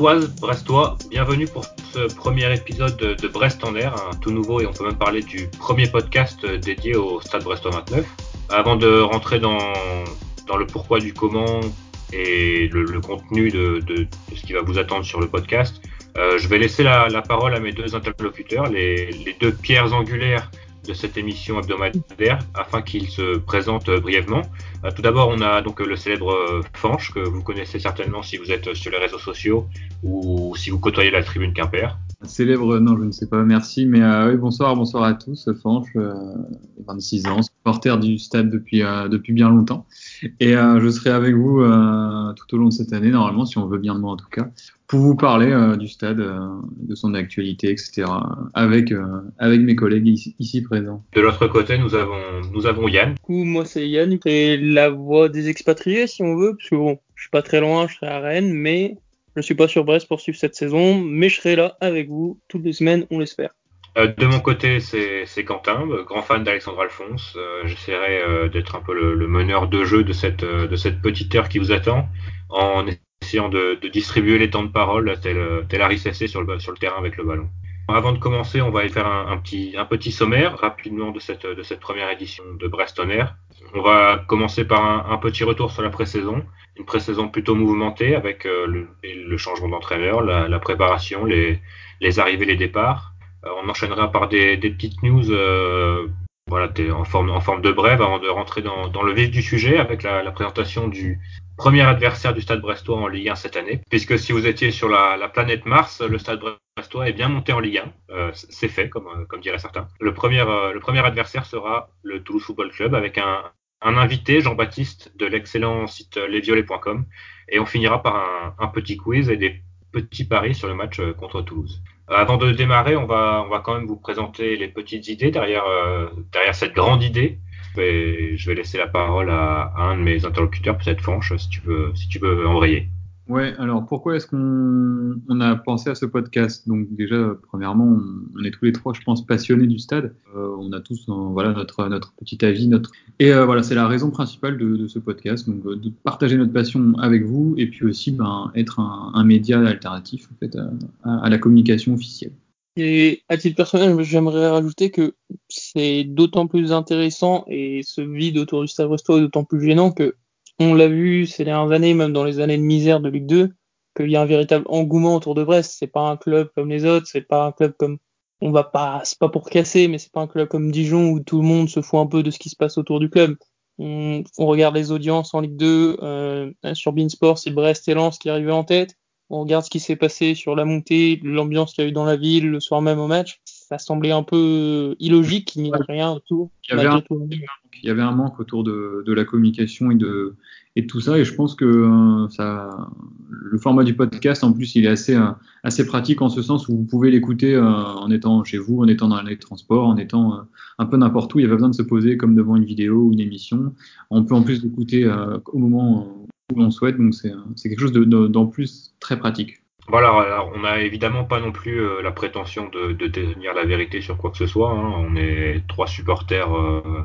Brestoise, Brestois, bienvenue pour ce premier épisode de Brest en air, un tout nouveau et on peut même parler du premier podcast dédié au Stade Brestois 29. Avant de rentrer dans, le pourquoi du comment et le, contenu de, ce qui va vous attendre sur le podcast, euh, je vais laisser la, parole à mes deux interlocuteurs, les deux pierres angulaires de cette émission hebdomadaire afin qu'il se présente brièvement. Euh, tout d'abord, on a donc le célèbre euh, Fanche que vous connaissez certainement si vous êtes sur les réseaux sociaux ou si vous côtoyez la tribune Quimper. Célèbre, non, je ne sais pas, merci. Mais euh, oui, bonsoir, bonsoir à tous. Fanche, 26 ans, supporter du stade depuis, depuis bien longtemps. Et je serai avec vous tout au long de cette année, normalement, si on veut bien de moi en tout cas, pour vous parler euh, du stade, euh, de son actualité, etc. avec euh, avec mes collègues ici, présents. De l'autre côté, nous avons nous avons Yann. Du coup, moi c'est Yann, et la voix des expatriés si on veut, parce que bon, je suis pas très loin, je serai à Rennes, mais je suis pas sur Brest pour suivre cette saison, mais je serai là avec vous toutes les semaines, on l'espère. De mon côté, c'est Quentin, grand fan d'Alexandre Alphonse. J'essaierai d'être un peu le, meneur de jeu de cette, petite heure qui vous attend, en essayant de, distribuer les temps de parole, tel, tel Harry Sessé sur le, sur le terrain avec le ballon. Avant de commencer, on va faire un, petit, sommaire rapidement de cette, première édition de Brest on va commencer par un, petit retour sur la pré-saison, une pré-saison plutôt mouvementée avec euh, le, le, changement d'entraîneur, la, la, préparation, les, les arrivées, les départs. Euh, on enchaînera par des, des petites news euh, voilà, en forme, en forme de brève avant de rentrer dans, dans le vif du sujet avec la, la présentation du, premier adversaire du Stade Brestois en Ligue 1 cette année, puisque si vous étiez sur la, planète Mars, le Stade Brestois est bien monté en Ligue 1. Euh, c'est fait, comme, euh, comme diraient certains. Le premier, euh, le premier adversaire sera le Toulouse Football Club avec un, un invité, Jean-Baptiste, de l'excellent site lesviolets.com. Et on finira par un, un, petit quiz et des petits paris sur le match contre Toulouse. Avant de démarrer, on va, on va quand même vous présenter les petites idées derrière, derrière cette grande idée je vais laisser la parole à, un de mes interlocuteurs, peut-être Fanche, si tu veux, si tu veux embrayer. Ouais, alors pourquoi est-ce qu'on on a pensé à ce podcast? Donc déjà, premièrement, on, est tous les trois, je pense, passionnés du stade. Euh, on a tous, euh, voilà, notre notre petit avis, notre et euh, voilà, c'est la raison principale de, ce podcast, donc de partager notre passion avec vous et puis aussi ben, être un, média alternatif en fait à, la communication officielle. Et à titre personnel, j'aimerais rajouter que c'est d'autant plus intéressant et ce vide autour du Stade Brestois est d'autant plus gênant que on l'a vu ces dernières années, même dans les années de misère de Ligue 2, qu'il y a un véritable engouement autour de Brest. C'est pas un club comme les autres, c'est pas un club comme on va pas, c'est pas pour casser, mais c'est pas un club comme Dijon où tout le monde se fout un peu de ce qui se passe autour du club. On, on regarde les audiences en Ligue 2 euh, sur Beansport, c'est Brest et Lens qui arrivaient en tête on regarde ce qui s'est passé sur la montée, l'ambiance qu'il y a eu dans la ville le soir même au match, ça semblait un peu illogique, il n'y avait rien autour. Il y avait, un, il y avait un manque autour de, de, la communication et de, et de tout ça, et je pense que euh, ça, le format du podcast, en plus, il est assez, euh, assez pratique en ce sens où vous pouvez l'écouter euh, en étant chez vous, en étant dans les transports, en étant un peu n'importe où. Il n'y a pas besoin de se poser comme devant une vidéo ou une émission. On peut en plus l'écouter au moment où l'on souhaite, donc c'est quelque chose d'en plus très pratique. Voilà, on n'a évidemment pas non plus euh, la prétention de, détenir la vérité sur quoi que ce soit. Hein. On est trois supporters euh,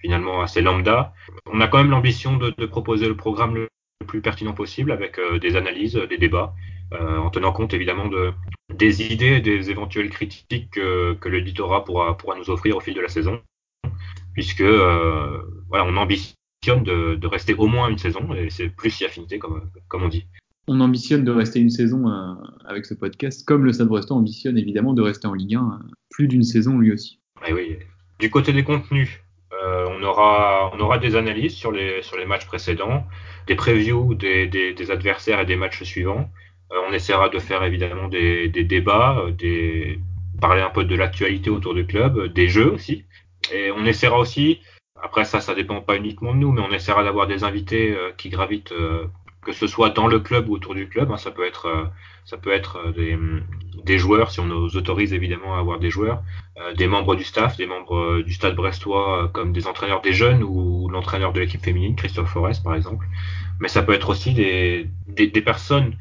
finalement assez lambda. On a quand même l'ambition de, proposer le programme le plus pertinent possible avec euh, des analyses, des débats, en tenant compte évidemment de, des idées, des éventuelles critiques que, que pourra, nous offrir au fil de la saison, puisque voilà, on ambitionne de, rester au moins une saison et c'est plus si affinité comme on dit on ambitionne de rester une saison euh, avec ce podcast, comme le Stade Brestois ambitionne évidemment de rester en Ligue 1 euh, plus d'une saison lui aussi. Eh. Du côté des contenus, euh, on, aura, on aura des analyses sur les, sur les matchs précédents, des previews des, des, adversaires et des matchs suivants. on essaiera de faire évidemment des, des débats, parler un peu de l'actualité autour du club, des jeux aussi. Et on essaiera aussi, après ça, ça dépend pas uniquement de nous, mais on essaiera d'avoir des invités qui gravitent que ce soit dans le club ou autour du club. Hein, ça peut être, euh, euh, des, joueurs, si on nous autorise évidemment à avoir des joueurs, euh, des membres du staff, des membres du stade brestois, comme des entraîneurs des jeunes ou l'entraîneur de l'équipe féminine, Christophe Forest par exemple. Mais ça peut être aussi des, personnes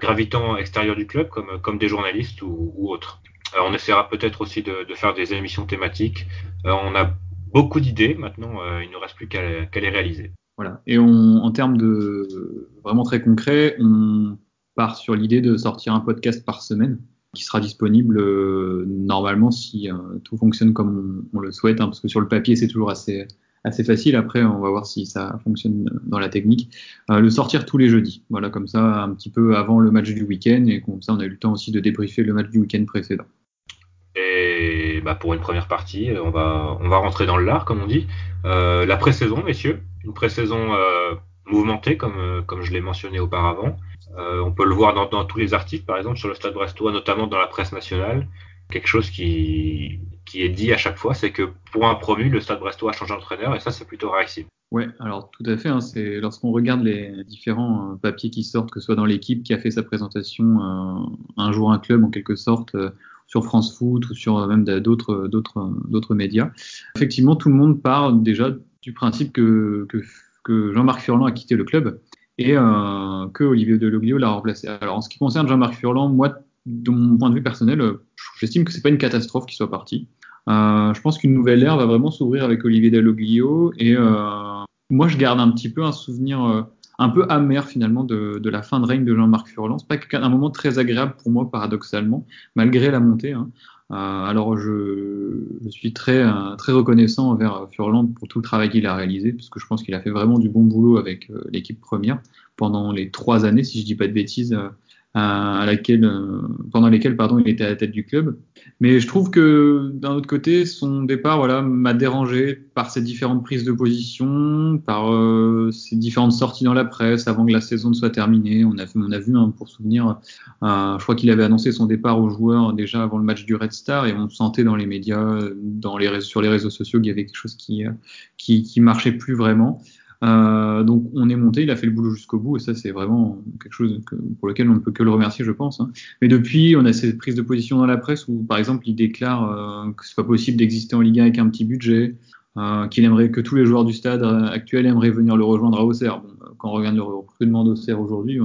gravitant extérieur du club, comme, des journalistes ou, autres. on essaiera peut-être aussi de, de, faire des émissions thématiques. on a beaucoup d'idées maintenant, il ne nous reste plus qu'à les réaliser. Voilà. Et on, en termes de vraiment très concret, on, part sur l'idée de sortir un podcast par semaine qui sera disponible euh, normalement si tout fonctionne comme on, le souhaite, hein, parce que sur le papier c'est toujours assez assez facile. Après, on va voir si ça fonctionne dans la technique. le sortir tous les jeudis, voilà, comme ça, un petit peu avant le match du week-end, et comme ça, on a eu le temps aussi de débriefer le match du week-end précédent. Et bah, pour une première partie, on va, on va rentrer dans le lard, comme on dit. Euh, la pré-saison, messieurs, une pré-saison euh, mouvementée, comme, euh, comme je l'ai mentionné auparavant. on peut le voir dans, tous les articles, par exemple sur le Stade Brestois, notamment dans la presse nationale. Quelque chose qui, est dit à chaque fois, c'est que pour un promu, le Stade Brestois a changé d'entraîneur, et ça, c'est plutôt réactif. Ouais, alors tout à fait. Hein, lorsqu'on regarde les différents papiers qui sortent, que ce soit dans l'équipe qui a fait sa présentation un jour un club en quelque sorte, sur France Foot ou sur même d'autres d'autres d'autres médias. Effectivement, tout le monde part déjà du principe que, Jean-Marc Furlan a quitté le club et euh, que Olivier Deloglio l'a remplacé. Alors en ce qui concerne Jean-Marc Furlan, moi, de mon point de vue personnel, j'estime que c'est pas une catastrophe qu'il soit parti. Euh, je pense qu'une nouvelle ère va vraiment s'ouvrir avec Olivier Deloglio et euh, moi je garde un petit peu un souvenir un peu amer finalement de, la fin de règne de Jean-Marc Furlan. C'est pas un moment très agréable pour moi paradoxalement, malgré la montée. Hein. Euh, alors je, je, suis très euh, très reconnaissant envers Furlan pour tout le travail qu'il a réalisé, parce que je pense qu'il a fait vraiment du bon boulot avec euh, l'équipe première pendant les trois années, si je dis pas de bêtises, à laquelle, euh, pendant lesquelles pardon, il était à la tête du club. Mais je trouve que d'un autre côté, son départ voilà, m'a dérangé par ses différentes prises de position, par euh, ses différentes sorties dans la presse avant que la saison ne soit terminée. On a, on a vu, hein, pour souvenir, euh, je crois qu'il avait annoncé son départ aux joueurs déjà avant le match du Red Star et on sentait dans les médias, dans les, sur les réseaux sociaux, qu'il y avait quelque chose qui, qui, qui marchait plus vraiment. Euh, donc on est monté, il a fait le boulot jusqu'au bout et ça c'est vraiment quelque chose pour lequel on ne peut que le remercier je pense. Hein. Mais depuis on a cette prise de position dans la presse où par exemple il déclare euh, que c'est pas possible d'exister en Ligue 1 avec un petit budget, euh, qu'il aimerait que tous les joueurs du stade euh, actuel aimeraient venir le rejoindre à Auxerre. Bon, euh, quand on regarde le recrutement d'Auxerre aujourd'hui,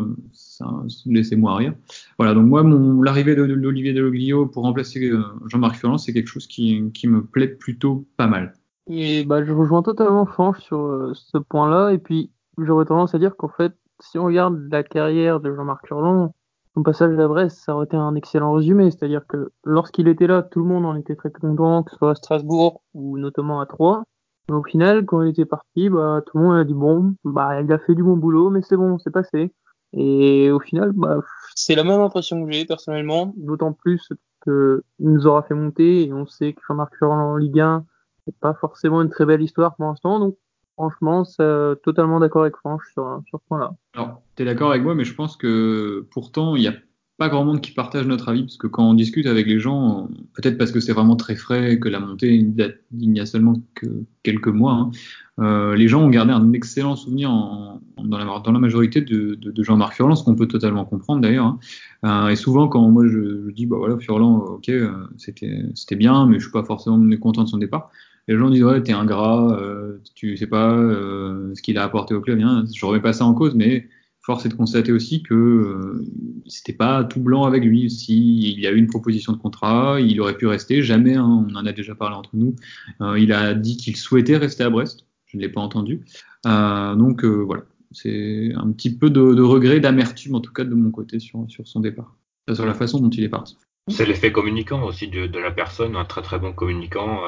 laissez-moi rire. Voilà, donc moi, l'arrivée de, l'Olivier Deloglio pour remplacer Jean-Marc Furlan, c'est quelque chose qui, qui me plaît plutôt pas mal. Et bah, je rejoins totalement Franche sur euh, ce point-là. Et puis, j'aurais tendance à dire qu'en fait, si on regarde la carrière de Jean-Marc Furlan, son passage à Brest, ça aurait été un excellent résumé. C'est-à-dire que lorsqu'il était là, tout le monde en était très content, que ce soit à Strasbourg ou notamment à Troyes. Mais au final, quand il était parti, bah, tout le monde a dit bon, bah, il a fait du bon boulot, mais c'est bon, c'est passé. Et au final, bah, c'est la même impression que j'ai personnellement, d'autant plus qu'il nous aura fait monter et on sait que Jean-Marc Furlan en Ligue 1, c'est pas forcément une très belle histoire pour l'instant. Donc, franchement, c'est totalement d'accord avec Franche sur, ce point-là. Alors, tu es d'accord avec moi, mais je pense que pourtant, il n'y a pas grand monde qui partage notre avis, parce que quand on discute avec les gens, peut-être parce que c'est vraiment très frais, que la montée il n'y a seulement que quelques mois, hein, euh, les gens ont gardé un excellent souvenir en, dans, la, majorité de, Jean-Marc Furlan, ce qu'on peut totalement comprendre d'ailleurs. Hein. Euh, et souvent, quand moi je, je, dis, bah voilà, Furlan, ok, euh, c'était bien, mais je suis pas forcément content de son départ les gens disent ouais t'es ingrat, euh, tu sais pas euh, ce qu'il a apporté au club. Bien, je remets pas ça en cause, mais force est de constater aussi que euh, c'était pas tout blanc avec lui. Si il y a eu une proposition de contrat, il aurait pu rester. Jamais, hein, on en a déjà parlé entre nous. Euh, il a dit qu'il souhaitait rester à Brest. Je ne l'ai pas entendu. Donc voilà, c'est un petit peu de, regret, d'amertume en tout cas de mon côté sur, son départ, sur la façon dont il est parti. C'est l'effet communicant aussi de, la personne, un très très bon communicant.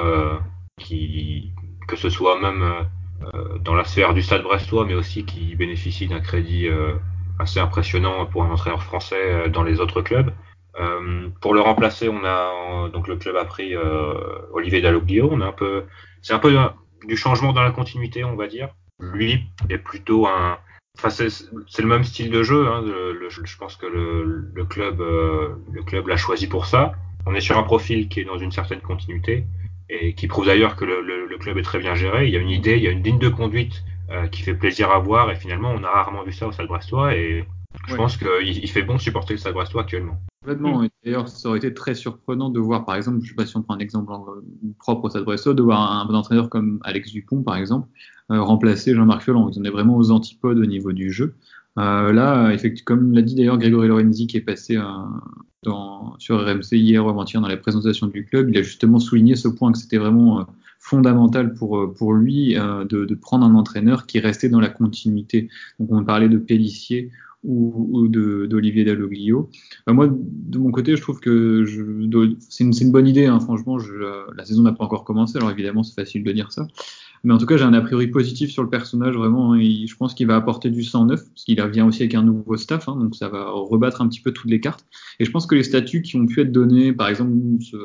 Qui, que ce soit même euh, dans la sphère du stade brestois, mais aussi qui bénéficie d'un crédit euh, assez impressionnant pour un entraîneur français euh, dans les autres clubs. pour le remplacer, on a donc le club a pris Olivier Dalloglio. On a un peu, c'est un peu du changement dans la continuité, on va dire. Lui est plutôt un, Enfin, c'est le même style de jeu. Hein, je pense que le, le club, le club l'a choisi pour ça. On est sur un profil qui est dans une certaine continuité et qui prouve d'ailleurs que le, le, le, club est très bien géré. Il y a une idée, il y a une ligne de conduite euh, qui fait plaisir à voir et finalement on a rarement vu ça au Stade Brestois et je ouais. pense qu'il il fait bon supporter le Stade Brestois actuellement. Complètement. D'ailleurs, ça aurait été très surprenant de voir, par exemple, je sais pas si on prend un exemple propre au Stade Brestois, de voir un, un entraîneur comme Alex Dupont, par exemple, euh, remplacer Jean-Marc Furlan. Ils en est vraiment aux antipodes au niveau du jeu. Euh, là, effectivement, comme l'a dit d'ailleurs Grégory Lorenzi, qui est passé euh, dans, sur RMC hier ou avant-hier dans la présentation du club, il a justement souligné ce point que c'était vraiment euh, fondamental pour, euh, pour lui euh, de, de, prendre un entraîneur qui restait dans la continuité. Donc on parlait de Pellissier ou, d'Olivier Dalloglio. moi, de mon côté, je trouve que c'est une, une, bonne idée. Hein. Franchement, je, la saison n'a pas encore commencé, alors évidemment, c'est facile de dire ça. Mais en tout cas, j'ai un a priori positif sur le personnage, vraiment. Hein. je pense qu'il va apporter du sang neuf, parce qu'il vient aussi avec un nouveau staff, hein, donc ça va rebattre un petit peu toutes les cartes. Et je pense que les statuts qui ont pu être donnés, par exemple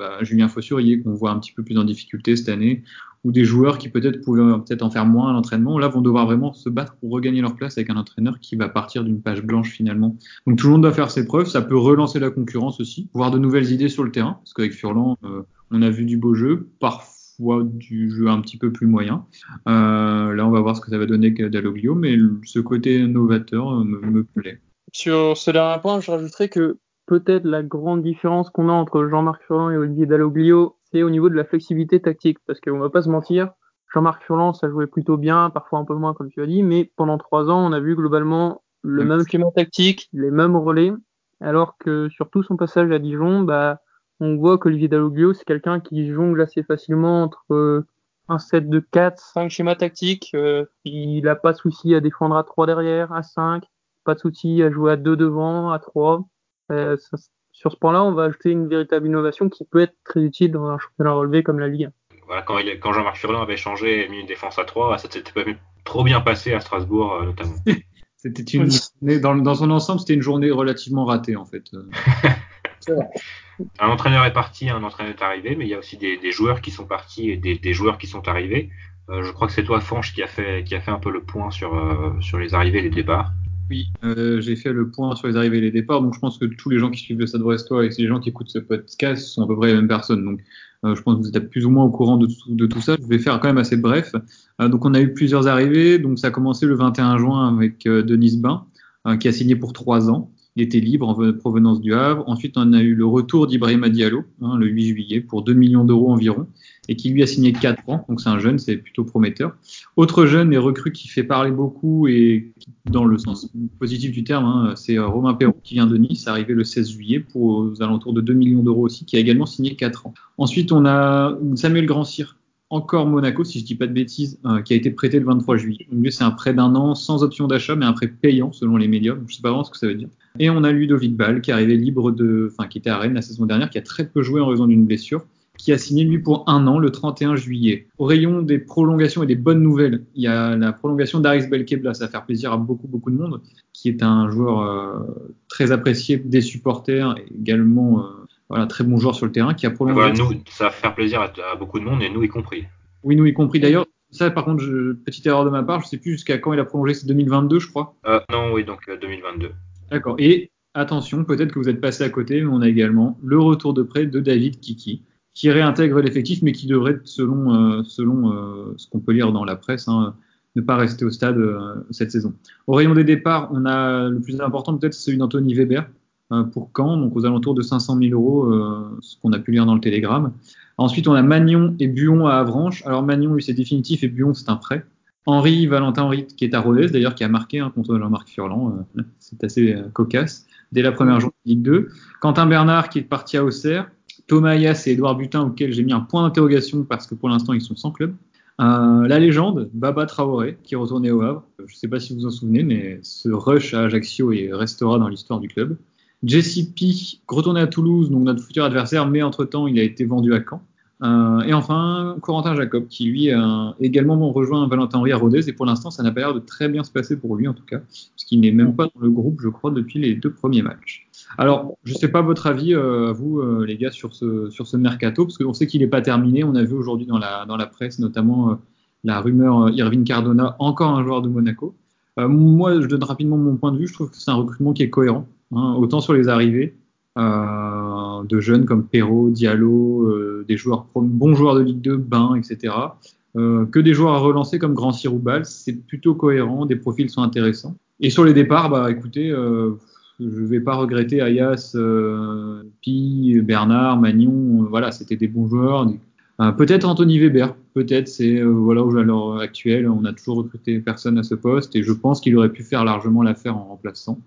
à Julien Fossurier, qu'on voit un petit peu plus en difficulté cette année, ou des joueurs qui peut-être pouvaient peut-être en faire moins à l'entraînement, là vont devoir vraiment se battre pour regagner leur place avec un entraîneur qui va partir d'une page blanche finalement. Donc tout le monde doit faire ses preuves, ça peut relancer la concurrence aussi, voir de nouvelles idées sur le terrain, parce qu'avec Furlan, euh, on a vu du beau jeu, parfois du jeu un petit peu plus moyen. Euh, là, on va voir ce que ça va donner Dalloglio, mais ce côté novateur euh, me, plaît. Sur ce dernier point, je rajouterais que peut-être la grande différence qu'on a entre Jean-Marc Furlan et Olivier Dalloglio, c'est au niveau de la flexibilité tactique, parce qu'on va pas se mentir, Jean-Marc Furlan, ça jouait plutôt bien, parfois un peu moins, comme tu as dit, mais pendant trois ans, on a vu globalement le même schéma tactique, les mêmes relais, alors que sur tout son passage à Dijon, bah, on voit qu'Olivier Dalloglio, c'est quelqu'un qui jongle assez facilement entre euh, un set de 4, 5 schémas tactiques. Euh, il n'a pas de souci à défendre à 3 derrière, à 5, pas de souci à jouer à 2 devant, à 3. Euh, sur ce point-là, on va ajouter une véritable innovation qui peut être très utile dans un championnat relevé comme la Ligue 1. Voilà, quand, quand Jean-Marc Furlan avait changé et mis une défense à 3, ça s'était pas trop bien passé à Strasbourg notamment. c'était une dans, dans son ensemble, c'était une journée relativement ratée en fait. Un entraîneur est parti, un entraîneur est arrivé, mais il y a aussi des, joueurs qui sont partis et des, joueurs qui sont arrivés. Euh, je crois que c'est toi, Fanche, qui a fait, qui a fait un peu le point sur, euh, sur les arrivées et les départs. Oui, euh, j'ai fait le point sur les arrivées et les départs. Donc, je pense que tous les gens qui suivent le Stade Brestois et les gens qui écoutent ce podcast sont à peu près les mêmes personnes. Donc, je pense que vous êtes plus ou moins au courant de tout, de tout ça. Je vais faire quand même assez bref. donc, on a eu plusieurs arrivées. Donc, ça a commencé le 21 juin avec Denis Bain, qui a signé pour trois ans. Il était libre en provenance du Havre. Ensuite, on a eu le retour d'Ibrahima Diallo, hein, le 8 juillet, pour 2 millions d'euros environ, et qui lui a signé 4 ans. Donc, c'est un jeune, c'est plutôt prometteur. Autre jeune et recrue qui fait parler beaucoup et dans le sens positif du terme, hein, c'est euh, Romain Perrault qui vient de Nice, arrivé le 16 juillet pour aux alentours de 2 millions d'euros aussi, qui a également signé 4 ans. Ensuite, on a Samuel Grandcir, encore Monaco, si je dis pas de bêtises, euh, qui a été prêté le 23 juillet. Donc c'est un prêt d'un an sans option d'achat, mais un prêt payant selon les médias. Je sais pas vraiment ce que ça veut dire. Et on a Ludovic Ball, qui est arrivé libre de, enfin qui était à Rennes la saison dernière, qui a très peu joué en raison d'une blessure, qui a signé lui pour un an le 31 juillet. Au rayon des prolongations et des bonnes nouvelles, il y a la prolongation d'Aris Belkebla, ça va faire plaisir à beaucoup beaucoup de monde, qui est un joueur euh, très apprécié des supporters, également euh, voilà, très bon joueur sur le terrain qui a prolongé. Voilà, nous, ça va faire plaisir à, beaucoup de monde et nous y compris. Oui, nous y compris. D'ailleurs, ça, par contre, petite erreur de ma part, je sais plus jusqu'à quand il a prolongé, c'est 2022, je crois. Euh, non, oui, donc 2022. Euh, D'accord. Et attention, peut-être que vous êtes passé à côté, mais on a également le retour de prêt de David Kiki, qui réintègre l'effectif, mais qui devrait, selon, euh, selon ce qu'on peut lire dans la presse, hein, ne pas rester au stade cette saison. Au rayon des départs, on a le plus important peut-être celui d'Anthony Weber, pour Caen, donc aux alentours de 500 000 euros, euh, ce qu'on a pu lire dans le Télégramme. Ensuite, on a Magnon et Buon à Avranches. Alors Magnon, lui, c'est définitif et Buon, c'est un prêt. Henri, Valentin Henri, qui est à Rodez, d'ailleurs, qui a marqué hein, contre Jean-Marc Furlan. Euh, c'est assez cocasse. Dès la première journée de Ligue 2. Quentin Bernard, qui est parti à Auxerre. Thomas Ayas et Edouard Butin, auxquels j'ai mis un point d'interrogation parce que pour l'instant, ils sont sans club. la légende, Baba Traoré, qui est retourné au Havre. Je ne sais pas si vous vous en souvenez, mais ce rush à Ajaccio et restera dans l'histoire du club. Jesse P, retourné à Toulouse, donc notre futur adversaire, mais entre-temps, il a été vendu à Caen. Euh, et enfin, Corentin Jacob, qui lui a également rejoint Valentin Henry à Rodez, et pour l'instant, ça n'a pas l'air de très bien se passer pour lui en tout cas, parce qu'il n'est même pas dans le groupe, je crois, depuis les deux premiers matchs. Alors, je ne sais pas votre avis, euh, à vous, euh, les gars, sur ce, sur ce mercato, parce qu'on sait qu'il n'est pas terminé. On a vu aujourd'hui dans la, dans la presse, notamment la rumeur Irving Cardona, encore un joueur de Monaco. moi, je donne rapidement mon point de vue. Je trouve que c'est un recrutement qui est cohérent. Hein, autant sur les arrivées euh, de jeunes comme Perrault, Diallo, euh, des joueurs bons joueurs de Ligue 2, Bain, etc. Euh, que des joueurs à relancer comme Grand Ciroubal, c'est plutôt cohérent, des profils sont intéressants. Et sur les départs, bah écoutez, je ne vais pas regretter Ayas, Pi, Bernard, Magnon, voilà, c'était des bons joueurs. peut-être Anthony Weber, peut-être c'est voilà à l'heure actuelle, on a toujours recruté personne à ce poste et je pense qu'il aurait pu faire largement l'affaire en remplaçant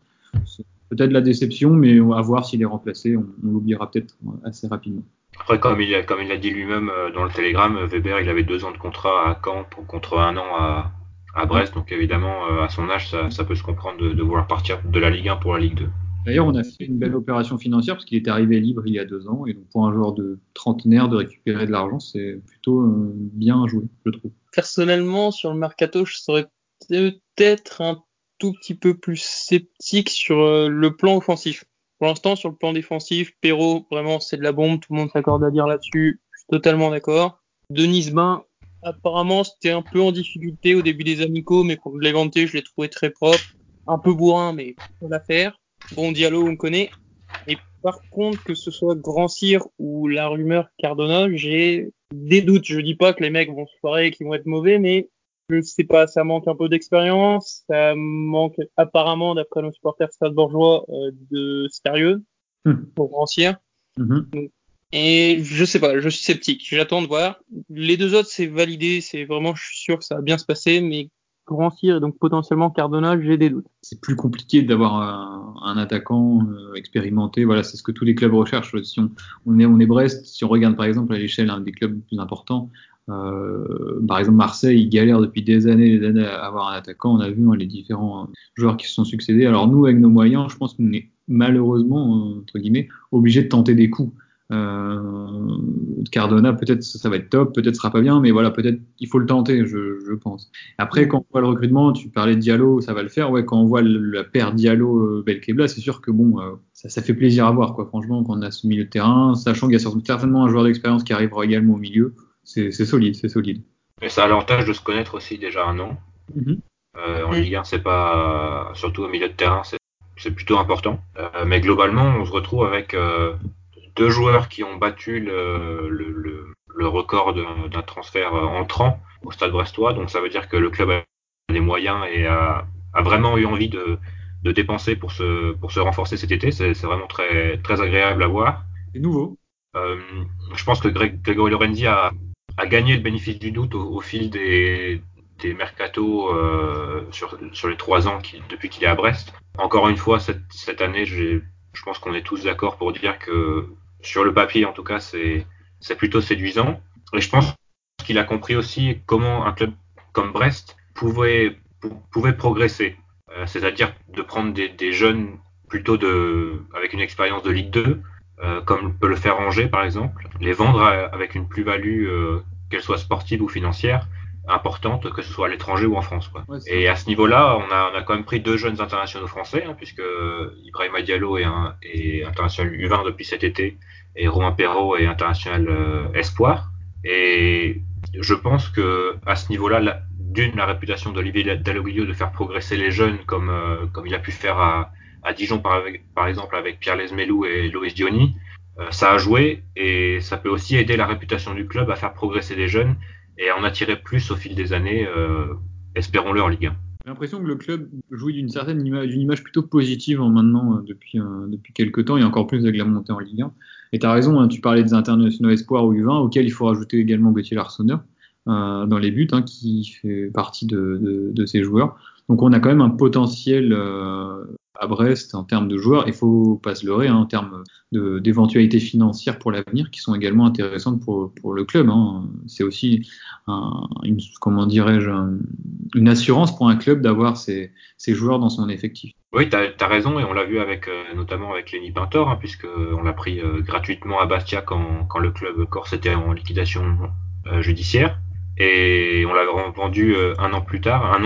peut-être la déception, mais à voir s'il est remplacé, on, l'oubliera peut-être assez rapidement. Après, comme il, a, comme il l'a dit lui-même euh, dans le télégramme, Weber, il avait deux ans de contrat à Caen contre un an à, à Brest. Donc évidemment, à son âge, ça, ça peut se comprendre de, de, vouloir partir de la Ligue 1 pour la Ligue 2. D'ailleurs, on a fait une belle opération financière parce qu'il était arrivé libre il y a deux ans. Et donc, pour un joueur de trentenaire, de récupérer de l'argent, c'est plutôt euh, bien joué, je trouve. Personnellement, sur le mercato, je serais peut-être un tout petit peu plus sceptique sur euh, le plan offensif. Pour l'instant, sur le plan défensif, Perrault, vraiment, c'est de la bombe. Tout le monde s'accorde à dire là-dessus. Je suis totalement d'accord. Denis Bain, apparemment, c'était un peu en difficulté au début des amicaux, mais contre Levante, je l'ai trouvé très propre. Un peu bourrin, mais on l'affaire. Bon, Diallo, on connaît. Et par contre, que ce soit Grand Cyr ou la rumeur Cardona, j'ai des doutes. Je dis pas que les mecs vont se foirer et qu'ils vont être mauvais, mais je sais pas, ça manque un peu d'expérience, ça manque apparemment, d'après nos supporters strasbourgeois, euh, de sérieux Hmm. pour Cyr. Mhm. Et je sais pas, je suis sceptique. J'attends de voir. Les deux autres, c'est validé, c'est vraiment, je suis sûr que ça va bien se passer, mais Cyr et donc potentiellement Cardona, j'ai des doutes. C'est plus compliqué d'avoir un, un attaquant euh, expérimenté. Voilà, c'est ce que tous les clubs recherchent. Si on, on est, on est Brest, si on regarde par exemple à l'échelle un des clubs les plus importants, par exemple Marseille, ils galèrent depuis des années, des années à avoir un attaquant. On a vu hein, les différents euh, joueurs qui se sont succédés. Alors nous, avec nos moyens, je pense qu'on est malheureusement euh, entre guillemets obligé de tenter des coups. Euh, Cardona, peut-être ça va être top, peut-être ce sera pas bien, mais voilà, peut-être il faut le tenter, je, je pense. Après, quand on voit le recrutement, tu parlais de Diallo, ça va le faire. Ouais, quand on voit la paire Diallo-Belkebla, c'est sûr que bon, euh, ça, ça fait plaisir à voir, quoi. Franchement, quand on a ce milieu de terrain, sachant qu'il y a certainement un joueur d'expérience qui arrivera également au milieu, c'est solide, c'est solide. Et ça a l'avantage de se connaître aussi déjà un an. Euh, en. Ligue 1, c'est pas, surtout au milieu de terrain, c'est plutôt important. Euh, mais globalement, on se retrouve avec euh, deux joueurs qui ont battu le, le, le, le record d'un transfert entrant au Stade Brestois. Donc ça veut dire que le club a les moyens et a, a vraiment eu envie de, de dépenser pour se, pour se renforcer cet été. C'est c'est vraiment très, très agréable à voir. C'est nouveau. Euh, je pense que Greg, Grégory Lorenzi a, a gagné le bénéfice du doute au, fil des, mercatos euh, sur, les trois ans depuis qu'il est à Brest. Encore une fois, cette, année, je pense qu'on est tous d'accord pour dire que sur le papier, en tout cas, c'est plutôt séduisant. Et je pense qu'il a compris aussi comment un club comme Brest pouvait, pou- pouvait progresser. Euh, C'est-à-dire de prendre des, des jeunes plutôt de, avec une expérience de Ligue 2, euh, comme peut le faire Angers par exemple, les vendre à- avec une plus-value, euh, qu'elle soit sportive ou financière, importante, que ce soit à l'étranger ou en France. Quoi. Ouais, Et à ce niveau-là, on a, on a quand même pris deux jeunes internationaux français, hein, puisque Ibrahima Diallo est, un, est international U20 depuis cet été, et Romain Perrault est international euh, espoir. Et je pense que à ce niveau-là, d'une, la réputation d'Olivier Dalloglio de faire progresser les jeunes, comme, euh, comme il a pu faire à, à Dijon par, par exemple avec Pierre Lesmelou et Loïs Diony, euh, ça a joué et ça peut aussi aider la réputation du club à faire progresser les jeunes et à en attirer plus au fil des années, euh, espérons-le en Ligue 1. J'ai l'impression que le club jouit d'une certaine d'une image plutôt positive en maintenant euh, depuis, euh, depuis quelques temps et encore plus avec la montée en Ligue 1. Et tu as raison, hein, tu parlais des internationaux espoirs ou U20 auxquels il faut rajouter également Gauthier Larsonneur euh, dans les buts, hein, qui fait partie de, de, de, ces joueurs. Donc on a quand même un potentiel euh, à Brest en termes de joueurs. Il faut pas se leurrer hein, en termes d'éventualités financières pour l'avenir qui sont également intéressantes pour, le club. Hein. C'est aussi un, une, comment dirais-je, un, une assurance pour un club d'avoir ces, joueurs dans son effectif. Oui, tu as, raison, et on l'a vu avec euh, notamment avec Lenny Pintor, hein, puisque on l'a pris euh, gratuitement à Bastia quand, le club Corse était en liquidation euh, judiciaire, et on l'a vendu euh, un an plus tard,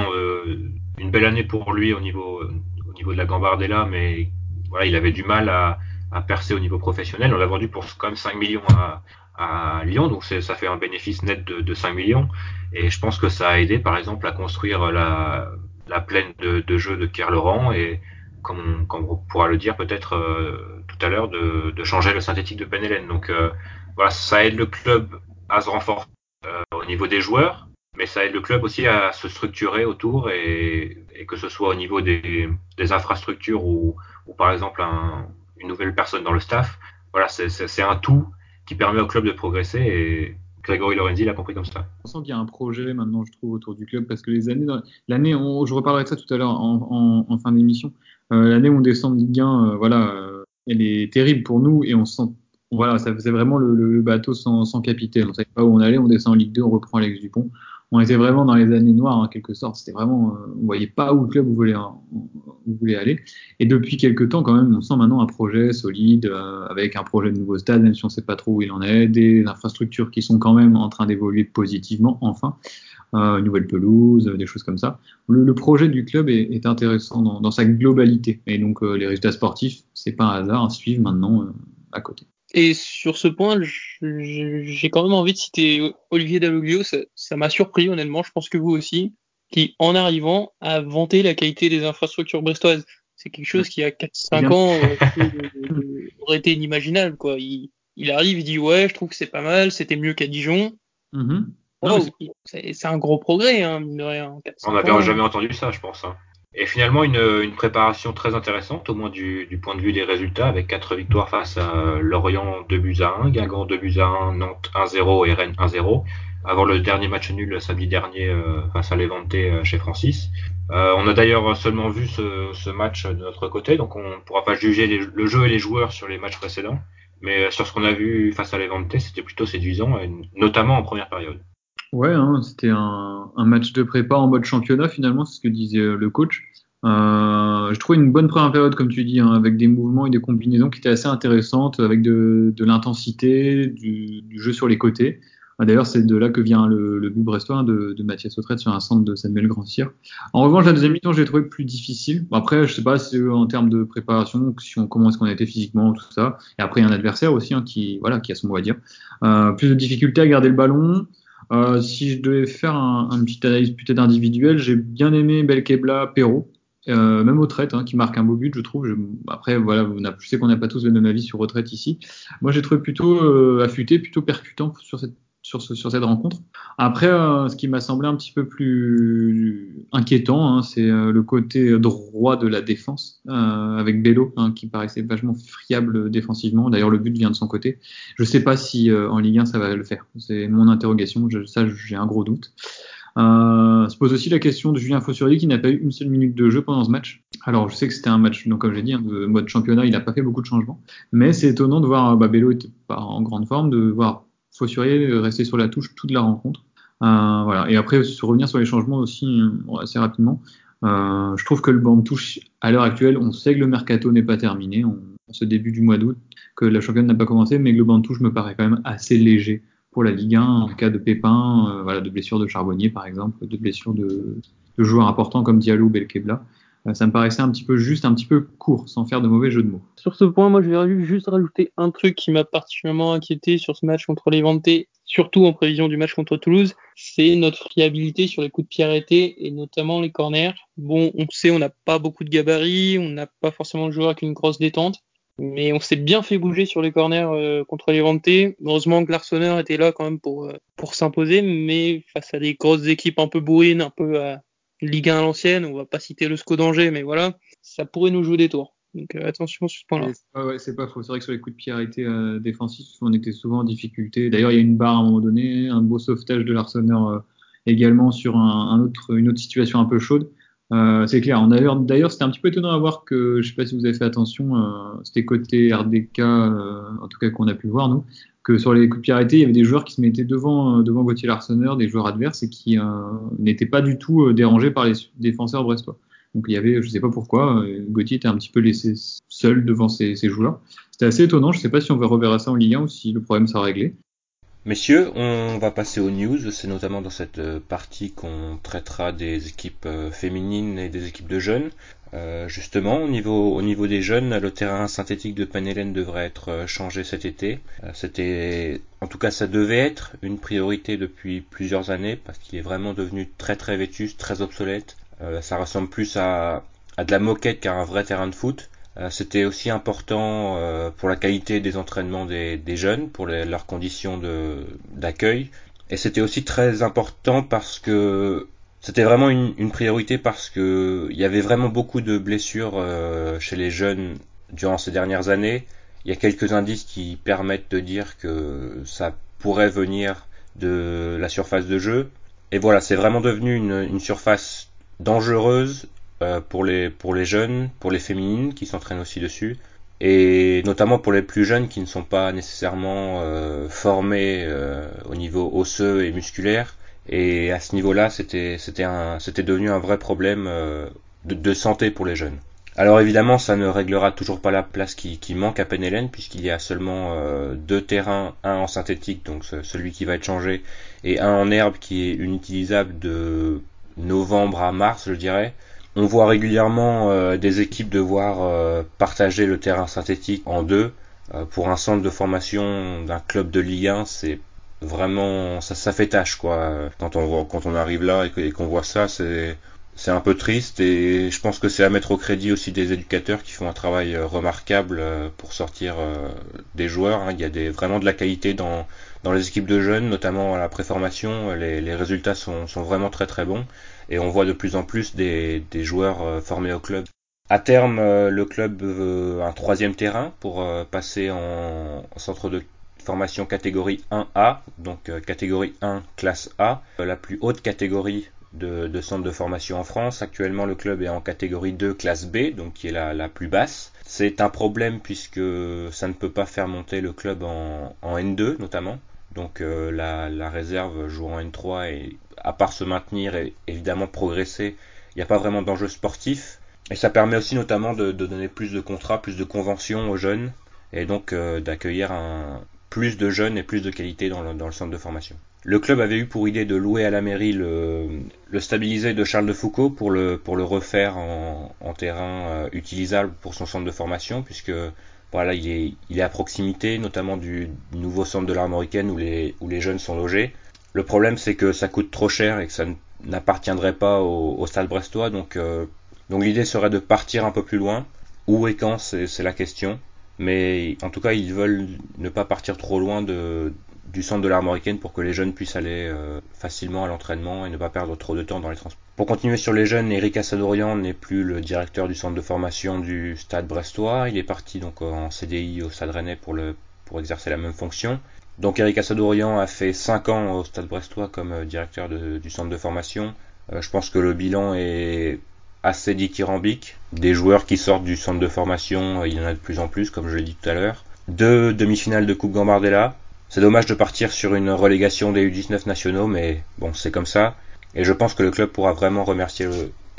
une belle année pour lui au niveau au niveau de la Gambardella, mais voilà, il avait du mal à, percer au niveau professionnel. On l'a vendu pour quand même 5 millions à, Lyon, donc ça fait un bénéfice net de, de 5 millions. Et je pense que ça a aidé, par exemple, à construire la, la plaine de, de jeu de Kerr Laurent et, comme on, pourra le dire peut-être euh, tout à l'heure, de, de, changer le synthétique de Penelen. Donc euh, voilà, ça aide le club à se renforcer euh, au niveau des joueurs, mais ça aide le club aussi à se structurer autour et, que ce soit au niveau des, infrastructures ou, par exemple un, une nouvelle personne dans le staff. Voilà, c'est un tout qui permet au club de progresser et Grégory Lorenzi l'a compris comme ça. On sent qu'il y a un projet maintenant, je trouve, autour du club parce que les années, l'année, je reparlerai de ça tout à l'heure en, fin d'émission. Euh, l'année où on descend de Ligue 1, euh, voilà, euh, elle est terrible pour nous et on sent, voilà, ça faisait vraiment le, le bateau sans, sans capitaine. On savait pas où on allait, on descend en Ligue 2, on reprend Alex Dupont. On était vraiment dans les années noires en quelque sorte. C'était vraiment, euh, on voyait pas où le club voulait, voulait aller. Et depuis quelques temps, quand même, on sent maintenant un projet solide euh, avec un projet de nouveau stade, même si on sait pas trop où il en est, des infrastructures qui sont quand même en train d'évoluer positivement, enfin, euh, nouvelle pelouse, des choses comme ça. Le, projet du club est, est intéressant dans, dans, sa globalité. Et donc euh, les résultats sportifs, c'est pas un hasard, suivent maintenant à côté. Et sur ce point, j'ai quand même envie de citer Olivier Dalloglio. Ça m'a surpris, honnêtement. Je pense que vous aussi, qui, en arrivant, a vanté la qualité des infrastructures brestoises. C'est quelque chose qui, a 4-5 ans, euh, aurait été inimaginable, quoi. Il, il, arrive, il dit, ouais, je trouve que c'est pas mal, c'était mieux qu'à Dijon. Mm c'est un gros progrès, hein, mine de rien. On n'avait jamais entendu ça, je pense. Hein. Et finalement, une, une, préparation très intéressante, au moins du, du, point de vue des résultats, avec quatre victoires face à Lorient 2 buts à 1, Guingamp 2 buts à 1, Nantes 1-0 et Rennes 1-0, avant le dernier match nul samedi dernier euh, face à Levante euh, chez Francis. Euh, on a d'ailleurs seulement vu ce, ce, match de notre côté, donc on ne pourra pas juger le jeu et les joueurs sur les matchs précédents. Mais sur ce qu'on a vu face à Levante, c'était plutôt séduisant, notamment en première période. Ouais, hein, c'était un, un, match de prépa en mode championnat finalement, c'est ce que disait euh, le coach. Euh, je trouvais une bonne première période, comme tu dis, hein, avec des mouvements et des combinaisons qui étaient assez intéressantes, avec de, de l'intensité, du, du, jeu sur les côtés. Ah, d'ailleurs, c'est de là que vient le, le but brestois de, de Mathias Autrette sur un centre de Samuel Grandcir. En revanche, la deuxième mi-temps, j'ai trouvé plus difficile. Après, je sais pas si en termes de préparation, si on, comment est-ce qu'on été physiquement, tout ça. Et après, il y a un adversaire aussi hein, qui, voilà, qui a son mot à dire. Euh, plus de difficulté à garder le ballon. Euh, si je devais faire un, un petite analyse peut-être individuelle, j'ai bien aimé Belkebla, Perrault, euh, même retraite, hein, qui marque un beau but, je trouve. Je, après, voilà, on je sais qu'on n'a pas tous le même avis sur retraite ici. Moi, j'ai trouvé plutôt euh, affûté, plutôt percutant sur cette sur, ce, sur cette rencontre. Après, euh, ce qui m'a semblé un petit peu plus inquiétant, hein, c'est euh, le côté droit de la défense, euh, avec Bello, hein, qui paraissait vachement friable défensivement. D'ailleurs, le but vient de son côté. Je ne sais pas si en Ligue 1 ça va le faire. C'est mon interrogation. Je, ça, j'ai un gros doute. Se pose aussi la question de Julien Fossurier qui n'a pas eu une seule minute de jeu pendant ce match. Alors je sais que c'était un match, donc comme j'ai dit, hein, de mode championnat, il n'a pas fait beaucoup de changements, mais c'est étonnant de voir, bah, Bello était pas en grande forme, de voir Fossurier rester sur la touche toute la rencontre. Euh, voilà. Et après, revenir sur les changements aussi euh, assez rapidement, euh, je trouve que le banc de touche, à l'heure actuelle, on sait que le mercato n'est pas terminé, on, ce début du mois d'août, que la championne n'a pas commencé, mais que le banc de touche me paraît quand même assez léger pour la Ligue 1 en cas de pépins, euh, voilà, de blessures de Charbonnier par exemple, de blessures de, de joueurs importants comme Diallo ou Belkebla. Euh, ça me paraissait un petit peu juste, un petit peu court, sans faire de mauvais jeu de mots. Sur ce point, moi, je vais juste rajouter un truc qui m'a particulièrement inquiété sur ce match contre les Ventés, surtout en prévision du match contre Toulouse, c'est notre fiabilité sur les coups de pied arrêtés et notamment les corners. Bon, on sait, on n'a pas beaucoup de gabarits, on n'a pas forcément le joueur avec une grosse détente, mais on s'est bien fait bouger sur les corners euh, contre les Ventés. Heureusement que l'Arseneur était là quand même pour, euh, pour s'imposer, mais face à des grosses équipes un peu bourrines, un peu Ligue 1 à l'ancienne, on va pas citer le SCO d'Angers, mais voilà, ça pourrait nous jouer des tours. Donc euh, attention sur ce point-là. C'est pas, faux. C'est vrai que sur les coups de pied arrêtés euh, défensifs, on était souvent en difficulté. D'ailleurs, il y a une barre à un moment donné, un beau sauvetage de l'Arsenal euh, également sur une autre situation un peu chaude. Euh, c'est clair. D'ailleurs, c'était un petit peu étonnant à voir que, je sais pas si vous avez fait attention, c'était côté RDK, en tout cas qu'on a pu voir nous, que sur les coups de arrêtés, il y avait des joueurs qui se mettaient devant, euh, devant Gauthier Larsonneur, des joueurs adverses, et qui euh, n'étaient pas du tout euh, dérangés par les défenseurs brestois. Donc il y avait, je sais pas pourquoi, Gauthier était un petit peu laissé seul devant ces, ces joueurs. C'était assez étonnant. Je sais pas si on va reverra ça en Ligue 1 ou si le problème sera réglé. Messieurs, on va passer aux news. C'est notamment dans cette partie qu'on traitera des équipes féminines et des équipes de jeunes. Euh, justement, au niveau, au niveau des jeunes, le terrain synthétique de Penelen devrait être euh, changé cet été. Euh, c'était, en tout cas, ça devait être une priorité depuis plusieurs années parce qu'il est vraiment devenu très très vétuste, très obsolète. ça ressemble plus à, à de la moquette qu'à un vrai terrain de foot. C'était aussi important pour la qualité des entraînements des, jeunes, pour leurs conditions d'accueil. Et c'était aussi très important parce que c'était vraiment une, priorité parce que il y avait vraiment beaucoup de blessures euh, chez les jeunes durant ces dernières années. Il y a quelques indices qui permettent de dire que ça pourrait venir de la surface de jeu. Et voilà, c'est vraiment devenu une surface dangereuse euh, pour, les, jeunes, pour les féminines qui s'entraînent aussi dessus, et notamment pour les plus jeunes qui ne sont pas nécessairement euh, formés euh, au niveau osseux et musculaire Et à ce niveau-là, c'était devenu un vrai problème de, santé pour les jeunes. Alors évidemment, ça ne réglera toujours pas la place qui, manque à Penelen puisqu'il y a seulement deux terrains, un en synthétique, donc celui qui va être changé, et un en herbe qui est inutilisable de novembre à mars, je dirais. On voit régulièrement euh, des équipes devoir euh, partager le terrain synthétique en deux. pour un centre de formation d'un club de Ligue 1, c'est vraiment ça, ça fait tâche quoi. Quand on quand on arrive là et qu'on voit ça, c'est c'est un peu triste et je pense que c'est à mettre au crédit aussi des éducateurs qui font un travail euh, remarquable euh, pour sortir euh, des joueurs. Hein. Il y a vraiment de la qualité dans, les équipes de jeunes, notamment à la préformation. Les, résultats sont, sont, vraiment très très bons et on voit de plus en plus des, des joueurs formés au club. À terme, le club veut un troisième terrain pour passer en, centre de formation catégorie 1A, donc catégorie 1 classe A, la plus haute catégorie de, de centres de formation en France. Actuellement, le club est en catégorie 2 classe B, donc qui est la, plus basse. C'est un problème puisque ça ne peut pas faire monter le club en, en N2 notamment. Donc euh, la, réserve joue en N3 et à part se maintenir et évidemment progresser, il n'y a pas vraiment d'enjeu sportif. Et ça permet aussi notamment de, donner plus de contrats, plus de conventions aux jeunes et donc euh, d'accueillir plus de jeunes et plus de qualité dans le centre de formation. Le club avait eu pour idée de louer à la mairie le, stabilisé de Charles de Foucault pour le, refaire en, terrain euh, utilisable pour son centre de formation, puisque voilà, il est, il est à proximité, notamment du nouveau centre de l'armoricaine où les, où les jeunes sont logés. Le problème, c'est que ça coûte trop cher et que ça n'appartiendrait pas au, au, stade brestois, donc, euh, donc l'idée serait de partir un peu plus loin. Où et quand, c'est la question. Mais en tout cas, ils veulent ne pas partir trop loin de, du centre de l'armoricaine pour que les jeunes puissent aller euh, facilement à l'entraînement et ne pas perdre trop de temps dans les transports. Pour continuer sur les jeunes, Eric Assadorian n'est plus le directeur du centre de formation du stade brestois. Il est parti donc en CDI au stade rennais pour exercer la même fonction. Donc Eric Assadorian a fait 5 ans au stade brestois comme euh, directeur du centre de formation. Euh, je pense que le bilan est assez dithyrambique. Des joueurs qui sortent du centre de formation, il y en a de plus en plus, comme je l'ai dit tout à l'heure. Deux demi-finales de Coupe Gambardella, c'est dommage de partir sur une relégation des U19 nationaux, mais bon, c'est comme ça. Et je pense que le club pourra vraiment remercier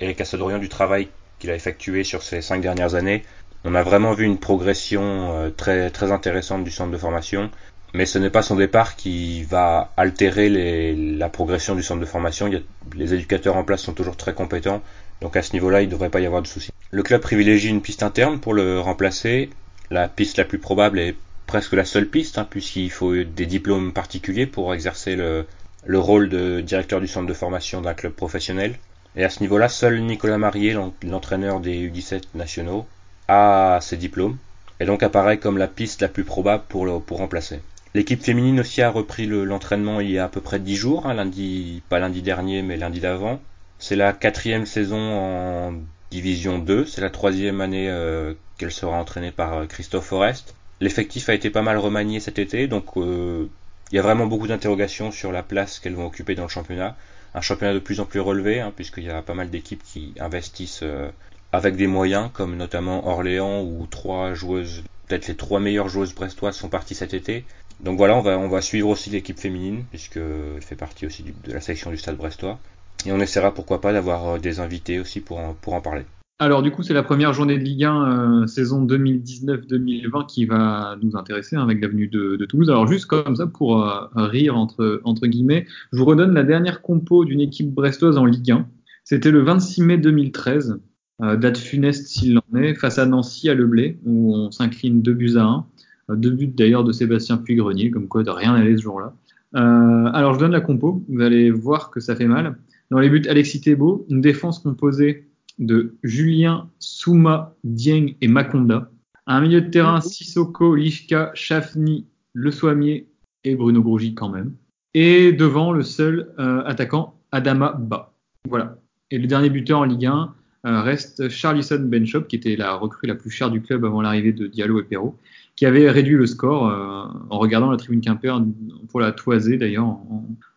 Eric Assadorian du travail qu'il a effectué sur ces cinq dernières années. On a vraiment vu une progression euh, très, intéressante du centre de formation, mais ce n'est pas son départ qui va altérer la progression du centre de formation. les éducateurs en place sont toujours très compétents, donc à ce niveau-là, il ne devrait pas y avoir de soucis. Le club privilégie une piste interne pour le remplacer. La piste la plus probable est presque la seule piste, hein, puisqu'il faut des diplômes particuliers pour exercer le, le rôle de directeur du centre de formation d'un club professionnel. Et à ce niveau-là, seul Nicolas Marié, l'entraîneur des U17 nationaux, a ses diplômes, et donc apparaît comme la piste la plus probable pour, le, pour remplacer. L'équipe féminine aussi a repris l'entraînement il y a à peu près 10 jours, hein, lundi, pas lundi dernier, mais lundi d'avant. C'est la quatrième saison en Division 2, c'est la troisième année euh, qu'elle sera entraînée par euh, Christophe Forest. L'effectif a été pas mal remanié cet été, donc euh, il y a vraiment beaucoup d'interrogations sur la place qu'elles vont occuper dans le championnat. Un championnat de plus en plus relevé, hein, puisqu'il y a pas mal d'équipes qui investissent euh, avec des moyens, comme notamment Orléans, où trois joueuses, peut-être les trois meilleures joueuses brestoises sont parties cet été. Donc voilà, on va, on va suivre aussi l'équipe féminine, puisqu'elle fait partie aussi de la section du stade brestois. Et on essaiera pourquoi pas d'avoir euh, des invités aussi pour pour en parler. Alors du coup, c'est la première journée de Ligue 1 euh, saison 2019-2020 qui va nous intéresser hein, avec l'avenue de, de, Toulouse. Alors juste comme ça pour euh, rire entre, entre guillemets, je vous redonne la dernière compo d'une équipe brestoise en Ligue 1. C'était le 26 mai 2013, euh, date funeste s'il en est, face à Nancy à Leblé, où on s'incline 2 buts à 1. Euh, deux buts d'ailleurs de Sébastien Puy-Grenier, comme quoi de rien n'allait ce jour-là. alors je donne la compo, vous allez voir que ça fait mal. Dans les buts, Alexis Thébault, une défense composée de Julien, Souma, Dieng et Makonda. Un milieu de terrain, Sissoko, Lishka, Chafni, Le Soimier et Bruno Grougy quand même. Et devant, le seul euh, attaquant, Adama Ba. Voilà. Et le dernier buteur en Ligue 1 euh, reste Charlison Benchop, qui était la recrue la plus chère du club avant l'arrivée de Diallo et Perrault, qui avait réduit le score euh, en regardant la tribune Quimper pour la toiser d'ailleurs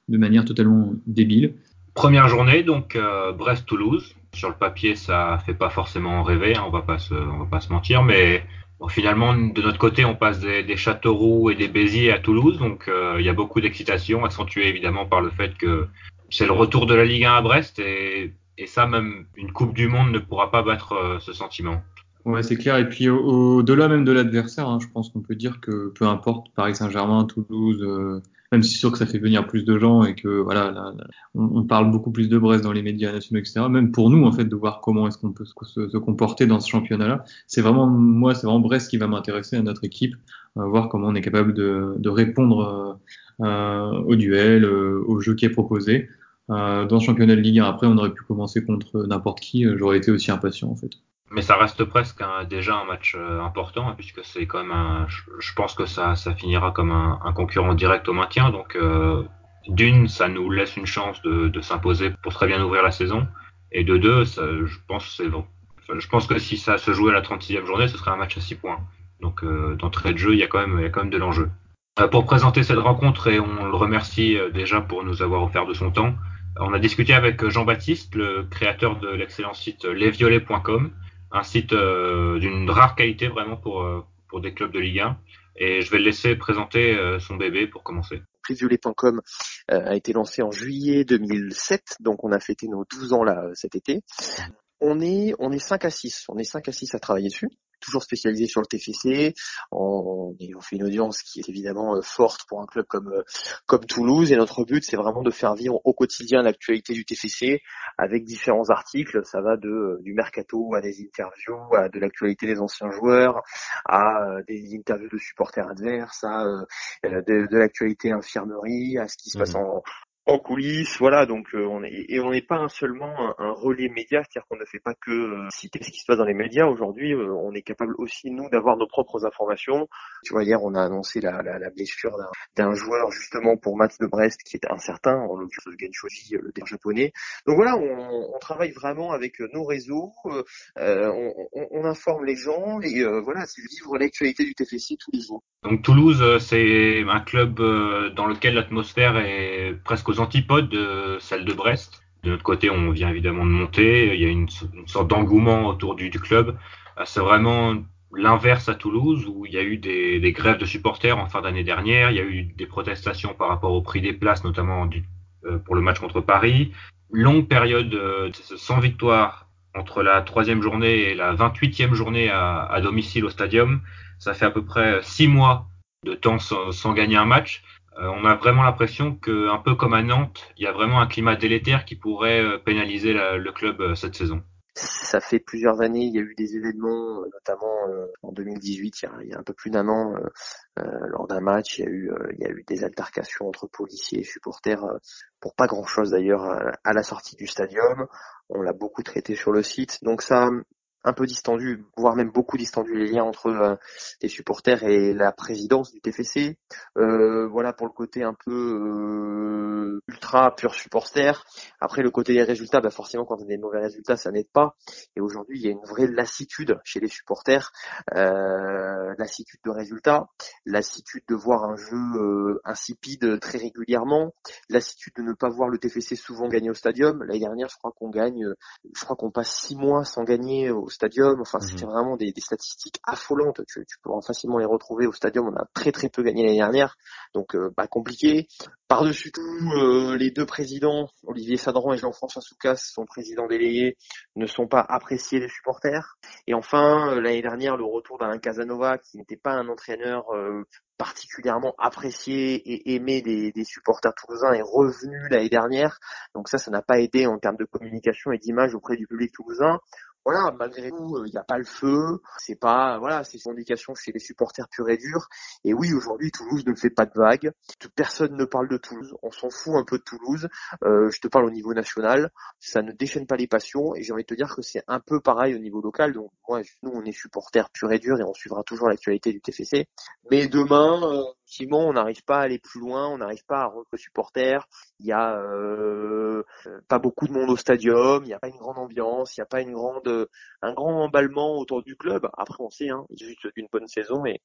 de manière totalement débile. Première journée, donc Brest-Toulouse. Sur le papier, ça fait pas forcément rêver, hein, on va pas se, on va pas se mentir, mais finalement, de notre côté, on passe des, Châteauroux et des Béziers à Toulouse, donc euh, il y a beaucoup d'excitation, accentuée évidemment par le fait que c'est le retour de la Ligue 1 à Brest, et, ça, même une Coupe du Monde ne pourra pas battre euh, ce sentiment. Ouais, c'est clair. Et puis au-delà même de l'adversaire, hein, je pense qu'on peut dire que peu importe Paris Saint-Germain, Toulouse, euh, même si c'est sûr que ça fait venir plus de gens et que voilà, on, parle beaucoup plus de Brest dans les médias nationaux, etc. Même pour nous, en fait, de voir comment est-ce qu'on peut se, comporter dans ce championnat-là, c'est vraiment moi, c'est vraiment Brest qui va m'intéresser à notre équipe, euh, voir comment on est capable de, de répondre euh, euh au duel, euh, au jeu qui est proposé. dans le championnat de Ligue 1, après, on aurait pu commencer contre n'importe qui. J'aurais été aussi impatient, en fait. Mais ça reste presque déjà un match euh, important, hein, puisque c'est quand même un. Je pense que ça, finira comme un, concurrent direct au maintien. Donc, euh, d'une, ça nous laisse une chance de, s'imposer pour très bien ouvrir la saison. Et de deux, je pense c'est bon. je pense que si ça se jouait à la 36e journée, ce serait un match à 6 points. Donc, euh, d'entrée de jeu, il y a quand même, il y a quand même de l'enjeu. Pour présenter cette rencontre, et on le remercie déjà pour nous avoir offert de son temps, on a discuté avec Jean-Baptiste, le créateur de l'excellent site lesviolets.com un site euh, d'une rare qualité vraiment pour, euh, pour des clubs de Ligue 1. Et je vais le laisser présenter euh, son bébé pour commencer. Prisviolet.com a été lancé en juillet 2007, donc on a fêté nos 12 ans là cet été. On est on est 5 à 6, on est 5 à 6 à travailler dessus toujours spécialisé sur le TFC. On, on, fait une audience qui est évidemment euh, forte pour un club comme euh, comme Toulouse. Et notre but, c'est vraiment de faire vivre au quotidien l'actualité du TFC avec différents articles. Ça va de euh, du mercato à des interviews, à de l'actualité des anciens joueurs, à des interviews de supporters adverses, à de, de l'actualité infirmerie, à ce qui se passe mmh. en, en coulisses, voilà. Donc euh, on est et on n'est pas seulement un, relais média, c'est-à-dire qu'on ne fait pas que euh, citer ce qui se passe dans les médias. Aujourd'hui, euh, on est capable aussi nous d'avoir nos propres informations. Tu vois, hier on a annoncé la, la, la blessure d'un joueur justement pour Mats de Brest qui est incertain, en l'occurrence Genshoji, le der japonais. Donc voilà, on, on, travaille vraiment avec nos réseaux, on, on, on, informe les gens et voilà, c'est vivre l'actualité du TFC tous les jours. Donc Toulouse, c'est un club dans lequel l'atmosphère est presque aux antipodes de celle de Brest. De notre côté, on vient évidemment de monter. Il y a une, sorte d'engouement autour du, club. Euh, c'est vraiment l'inverse à Toulouse où il y a eu des, grèves de supporters en fin d'année dernière. Il y a eu des protestations par rapport au prix des places, notamment euh, pour le match contre Paris. Longue période euh, sans victoire entre la troisième journée et la 28e journée à, domicile au stadium. Ça fait à peu près six mois de temps sans gagner un match. Euh, on a vraiment l'impression que, un peu comme à Nantes, il y a vraiment un climat délétère qui pourrait euh, pénaliser le club euh, cette saison. Ça fait plusieurs années, il y a eu des événements, notamment en 2018, il y a, un peu plus d'un an, lors d'un match, il y, a eu, des altercations entre policiers et supporters, pour pas grand-chose d'ailleurs, à la sortie du stadium. On l'a beaucoup traité sur le site, donc ça, un peu distendu, voire même beaucoup distendu les liens entre euh, les supporters et la présidence du TFC. Euh, voilà pour le côté un peu euh, ultra pur supporter. Après le côté des résultats, bah forcément quand on a des mauvais résultats, ça n'aide pas. Et aujourd'hui, il y a une vraie lassitude chez les supporters, lassitude de résultats, lassitude de voir un jeu insipide très régulièrement, lassitude de ne pas voir le TFC souvent gagner au stadium. L'année dernière, je crois qu'on gagne, je crois qu'on passe six mois sans gagner stadium. Enfin, c'était mhm. vraiment des, statistiques affolantes. Tu, tu peux facilement les retrouver au stadium. On a très très peu gagné l'année dernière, donc euh, pas compliqué. Par-dessus tout, euh, les deux présidents, Olivier Sadran et Jean-François Soucas, son président délégué, ne sont pas appréciés des supporters. Et enfin, euh, l'année dernière, le retour d'un Casanova qui n'était pas un entraîneur particulièrement apprécié et aimé des, des supporters toulousains est revenu l'année dernière. Donc ça, ça n'a pas aidé en termes de communication et d'image auprès du public toulousain voilà, malgré tout, euh, il n'y a pas le feu. C'est pas, voilà, c'est une indication chez les supporters purs et durs. Et oui, aujourd'hui, Toulouse ne fait pas de vagues. Personne ne parle de Toulouse. On s'en fout un peu de Toulouse. Euh, je te parle au niveau national. Ça ne déchaîne pas les passions. Et j'ai envie de te dire que c'est un peu pareil au niveau local. Donc, moi, nous, on est supporters purs et durs et on suivra toujours l'actualité du TFC. Mais demain, euh, effectivement, on n'arrive pas à aller plus loin. On n'arrive pas à rendre supporters. Il y a euh, pas beaucoup de monde au stadium. Il n'y a pas une grande ambiance. Il n'y a pas une grande un grand emballement autour du club. Après, on sait, hein, il juste une bonne saison et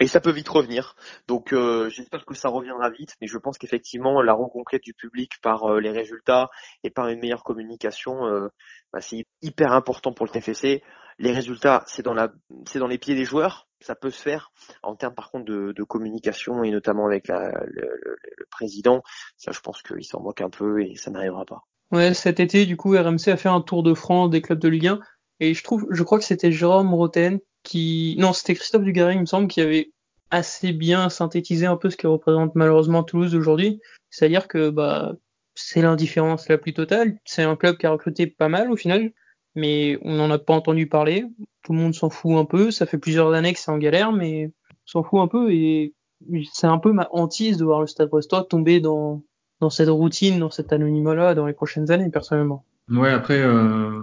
Et ça peut vite revenir. Donc euh, j'espère que ça reviendra vite, mais je pense qu'effectivement la reconquête du public par euh, les résultats et par une meilleure communication, euh, bah, c'est hyper important pour le TFC. Les résultats, c'est dans la, c'est dans les pieds des joueurs. Ça peut se faire en termes par contre de, de communication et notamment avec la, le, le, président. Ça, je pense qu'il s'en moque un peu et ça n'arrivera pas. Ouais, cet été, du coup, RMC a fait un tour de France des clubs de Ligue 1 et je trouve, je crois que c'était Jérôme Roten qui, non, c'était Christophe Dugarry, il me semble, qui avait assez bien synthétisé un peu ce que représente malheureusement Toulouse aujourd'hui. C'est-à-dire que bah c'est l'indifférence la plus totale. C'est un club qui a recruté pas mal au final, mais on n'en a pas entendu parler. Tout le monde s'en fout un peu. Ça fait plusieurs années que c'est en galère, mais on s'en fout un peu. Et c'est un peu ma hantise de voir le Stade Brestois tomber dans dans cette routine, dans cet anonymat-là dans les prochaines années, personnellement. Ouais, après, euh,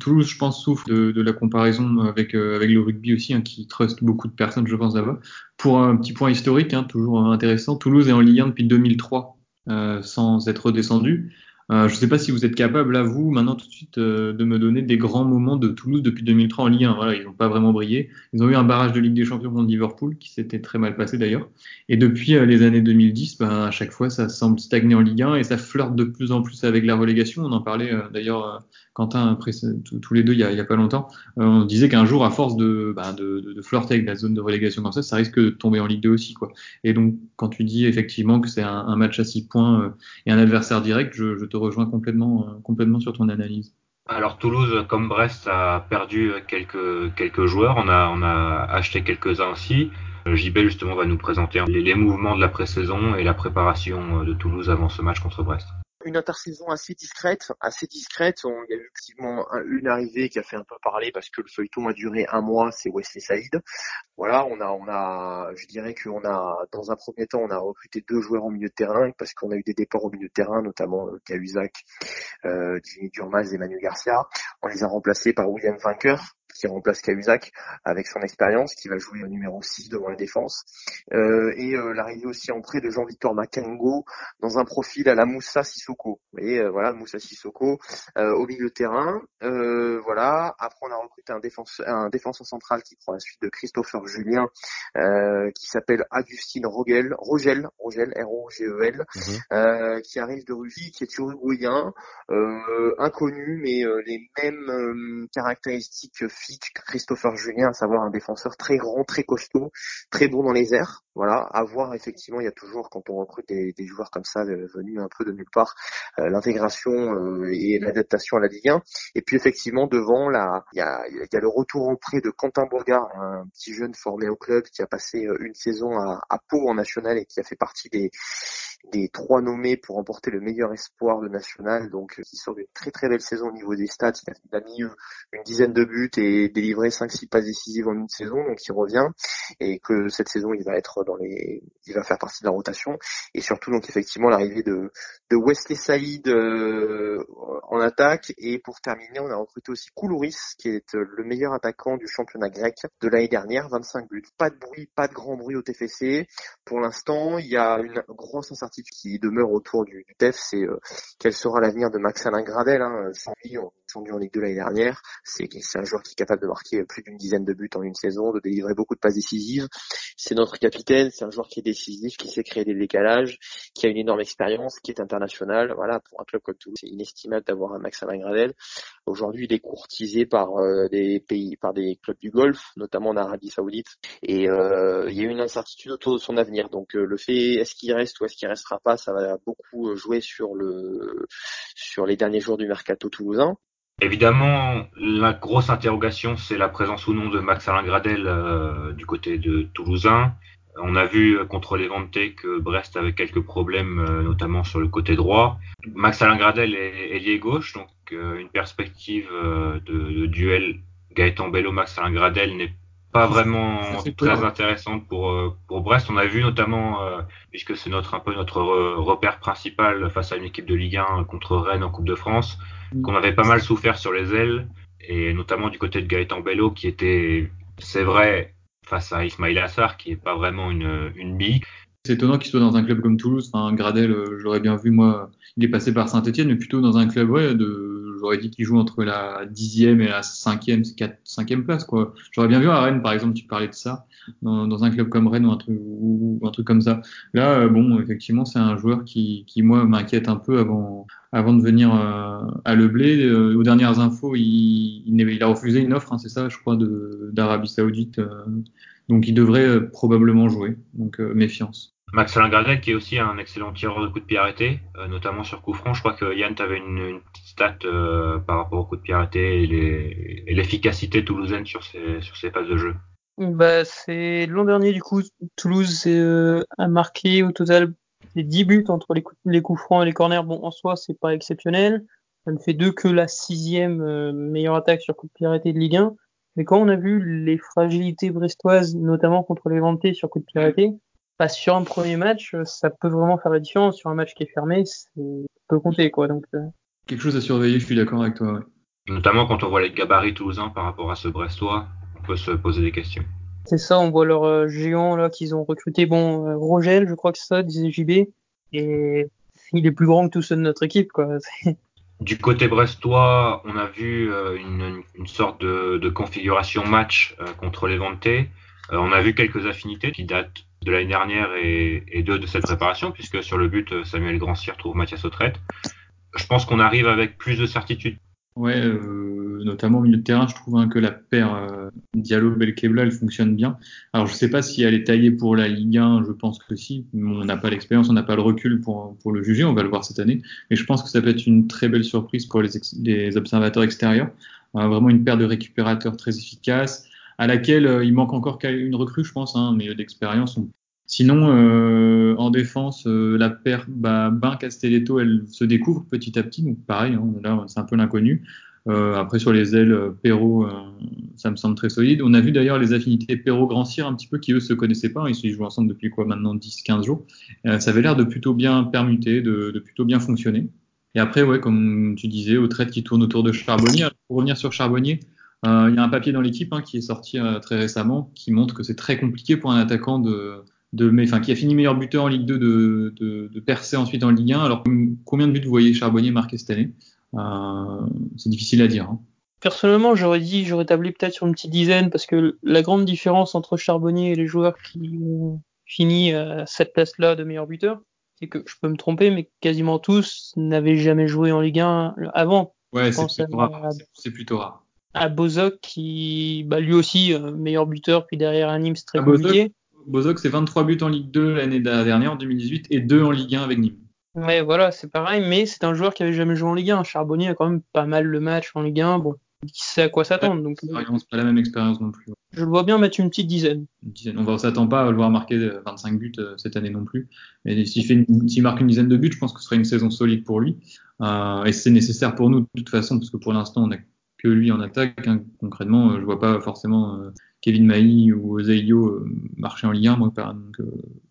Toulouse, je pense, souffre de, la comparaison avec, euh, avec le rugby aussi, hein, qui trust beaucoup de personnes, je pense, là-bas. Pour un petit point historique, hein, toujours intéressant, Toulouse est en Ligue 1 depuis 2003, euh, sans être descendu. Euh, je ne sais pas si vous êtes capable, là, vous, maintenant, tout de suite, euh, de me donner des grands moments de Toulouse depuis 2003 en Ligue 1. Voilà, ils n'ont pas vraiment brillé. Ils ont eu un barrage de Ligue des Champions contre Liverpool, qui s'était très mal passé d'ailleurs. Et depuis euh, les années 2010, ben, à chaque fois, ça semble stagner en Ligue 1 et ça flirte de plus en plus avec la relégation. On en parlait d'ailleurs Quentin, tous les deux, il y a, pas longtemps, euh, on disait qu'un jour, à force de, bah, de, de, flirter avec la zone de relégation comme ça, risque de tomber en Ligue 2 aussi. Quoi. Et donc, quand tu dis effectivement que c'est un, un, match à 6 points euh, et un adversaire direct, je, je te rejoins complètement, euh, complètement sur ton analyse. Alors Toulouse, comme Brest, a perdu quelques, quelques joueurs. On a, on a acheté quelques-uns aussi. JB justement va nous présenter les, les mouvements de la pré-saison et la préparation de Toulouse avant ce match contre Brest une intersaison assez discrète, assez discrète. On, il y a eu effectivement une arrivée qui a fait un peu parler parce que le feuilleton a duré un mois, c'est Wesley Saïd. Voilà, on a, on a, je dirais qu'on a, dans un premier temps, on a recruté deux joueurs au milieu de terrain parce qu'on a eu des départs au milieu de terrain, notamment euh, Cahuzac, euh, Jimmy Durmaz et Manu Garcia. On les a remplacés par William Vainqueur, qui remplace Cahuzac avec son expérience, qui va jouer au numéro 6 devant la défense. Euh, et euh, l'arrivée aussi en prêt de Jean-Victor Makengo dans un profil à la Moussa Sissoko. Vous voyez, euh, voilà, Moussa Sissoko au milieu de terrain. Voilà. Après, on a recruté un défenseur, un défenseur central qui prend la suite de Christopher Julien, qui s'appelle Agustin Rogel, Rogel, Rogel, R-O-G-E-L, mhm. qui arrive de Russie, qui est uruguayen, inconnu, mais les mêmes caractéristiques Christopher Julien, à savoir un défenseur très grand, très costaud, très bon dans les airs. Voilà, à voir effectivement, il y a toujours quand on recrute des, joueurs comme ça euh, venus un peu de nulle part, euh, l'intégration euh, et l'adaptation à la Ligue 1. Et puis effectivement devant, là, il y a, il y a le retour en prêt de Quentin Bourgard, un petit jeune formé au club qui a passé une saison à, à Pau en national et qui a fait partie des des trois nommés pour remporter le meilleur espoir de national, donc qui sort d'une très très belle saison au niveau des stats. Il a, mis une dizaine de buts et délivré 5-6 passes décisives en une saison, donc il revient. Et que cette saison il va être dans les, il va faire partie de la rotation. Et surtout donc effectivement l'arrivée de de Wesley Saïd euh, en attaque. Et pour terminer on a recruté aussi Koulouris qui est le meilleur attaquant du championnat grec de l'année dernière, 25 buts, pas de bruit, pas de grand bruit au TFC. Pour l'instant il y a une grosse incertitude qui demeure autour du, TEF, c'est euh, quel sera l'avenir de Max Alain Gradel, hein, lui descendu en Ligue 2 l'année dernière. C'est un joueur qui est capable de marquer plus d'une dizaine de buts en une saison, de délivrer beaucoup de passes décisives. C'est notre capitaine, c'est un joueur qui est décisif, qui sait créer des décalages, qui a une énorme expérience, qui est international. Voilà, pour un club comme Toulouse, c'est inestimable d'avoir un Max Alain Gradel. Aujourd'hui, il est courtisé par euh, des pays, par des clubs du Golfe, notamment en Arabie Saoudite. Et euh, il y a une incertitude autour de son avenir. Donc euh, le fait, est-ce qu'il reste ou est-ce qu'il restera pas, ça va beaucoup jouer sur le sur les derniers jours du mercato toulousain. Évidemment, la grosse interrogation, c'est la présence ou non de Max Alain Gradel du côté de Toulousain. On a vu contre les Ventes que Brest avait quelques problèmes, euh, notamment sur le côté droit. Max Alain Gradel est ailier gauche, donc euh, une perspective euh, de, de, duel Gaëtan Bello Max Alain Gradel n'est pas vraiment très intéressante pour euh, pour Brest. On a vu notamment puisque c'est notre un peu notre repère principal face à une équipe de Ligue 1 contre Rennes en Coupe de France Mm. qu'on avait pas mal souffert sur les ailes, et notamment du côté de Gaëtan Bello, qui était, c'est vrai, face à Ismail Assar, qui est pas vraiment une, une bille. C'est étonnant qu'il soit dans un club comme Toulouse. Enfin, Gradel, euh, je l'aurais bien vu, moi, il est passé par Saint-Etienne, mais plutôt dans un club ouais, de j'aurais dit qu'il joue entre la dixième et la cinquième, cinquième place. quoi. J'aurais bien vu à Rennes, par exemple, tu parlais de ça, dans, un club comme Rennes ou un truc, comme ça. Là, euh, bon, effectivement, c'est un joueur qui, qui moi, m'inquiète un peu avant, de venir euh, à Le Blé. Aux dernières infos, il, il, a refusé une offre, hein, c'est ça, je crois, d'Arabie Saoudite. donc, il devrait probablement jouer. Donc, méfiance. Max Gradec qui est aussi un excellent tireur de coups de pied arrêté, euh, notamment sur coup franc. Je crois que Yann avait une, une petite stat euh, par rapport au coup de pied arrêté et l'efficacité toulousaine sur ses, sur ses passes de jeu. Bah, c'est l'an dernier du coup Toulouse euh, a marqué au total les 10 buts entre les coups, les coups francs et les corners. Bon en soi c'est pas exceptionnel. Ça ne fait deux que la sixième meilleure attaque sur coup de pied arrêté de Ligue 1. Mais quand on a vu les fragilités brestoises, notamment contre les Ventés sur coup de pied arrêté, bah, sur un premier match, euh, ça peut vraiment faire la différence. Sur un match qui est fermé, ça peut compter, quoi. Donc, euh. Quelque chose à surveiller, je suis d'accord avec toi. Notamment quand on voit les gabarits toulousains par rapport à ce Brestois, on peut se poser des questions. C'est ça, on voit leur euh, géant là qu'ils ont recruté. Bon, Rogel, je crois que c'est ça, disait JB, et il est plus grand que tous ceux de notre équipe, quoi. Du côté brestois, on a vu une, une, sorte de, de, configuration match contre les Ventés. on a vu quelques affinités qui datent de l'année dernière et, deux de cette préparation, puisque sur le but, Samuel Grandcy retrouve Mathias Autrette. Je pense qu'on arrive avec plus de certitude. Ouais, euh, notamment au milieu de terrain, je trouve hein, que la paire euh, Diallo-Belkebla, elle fonctionne bien. Alors, je sais pas si elle est taillée pour la Ligue 1, je pense que si. On n'a pas l'expérience, on n'a pas le recul pour, pour le juger, on va le voir cette année. Mais je pense que ça peut être une très belle surprise pour les, les observateurs extérieurs. Euh, vraiment une paire de récupérateurs très efficace à laquelle euh, il manque encore une recrue, je pense, hein, mais d'expérience. Sinon, euh, en défense, euh, la paire bah, Ben Castelletto, elle se découvre petit à petit, donc pareil, hein, là c'est un peu l'inconnu. après sur les ailes, Perrault, ça me semble très solide. On a vu d'ailleurs les affinités Perrault-Grand-Cyr un petit peu qui eux se connaissaient pas, ils se jouent ensemble depuis quoi maintenant 10-15 jours. ça avait l'air de plutôt bien permuter, de, plutôt bien fonctionner. Et après, ouais, comme tu disais, au trait qui tourne autour de Charbonnier. pour revenir sur Charbonnier, euh, il y a un papier dans l'équipe hein, qui est sorti euh, très récemment qui montre que c'est très compliqué pour un attaquant de, de enfin, qui a fini meilleur buteur en Ligue 2 de, de, de, percer ensuite en Ligue 1. Alors combien de buts vous voyez Charbonnier marquer cette année? Euh, C'est difficile à dire. Hein. Personnellement, j'aurais dit, j'aurais tablé peut-être sur une petite dizaine parce que la grande différence entre Charbonnier et les joueurs qui ont fini à cette place-là de meilleur buteur, c'est que je peux me tromper, mais quasiment tous n'avaient jamais joué en Ligue 1 avant. Ouais, c'est plutôt, C'est plutôt rare à Bozok qui, bah, lui aussi, euh, meilleur buteur, puis derrière un Nîmes, très compliqué. Bozok, c'est 23 buts en Ligue 2 l'année dernière, en 2018, et 2 en Ligue 1 avec Nîmes. Ouais, voilà, c'est pareil, mais c'est un joueur qui avait jamais joué en Ligue 1. Charbonnier a quand même pas mal le match en Ligue 1. Bon, il sait à quoi s'attendre. Donc, c'est pas la même expérience non plus. Je le vois bien mettre une petite dizaine. Une dizaine. On ne s'attend pas à le voir marquer 25 buts euh, cette année non plus. Mais s'il marque une dizaine de buts, je pense que ce sera une saison solide pour lui. Euh, et c'est nécessaire pour nous de toute façon, parce que pour l'instant, on a lui en attaque. Hein. Concrètement, euh, je vois pas forcément euh, Kevin Mailly ou Ozeio euh, marcher en Ligue 1. Donc,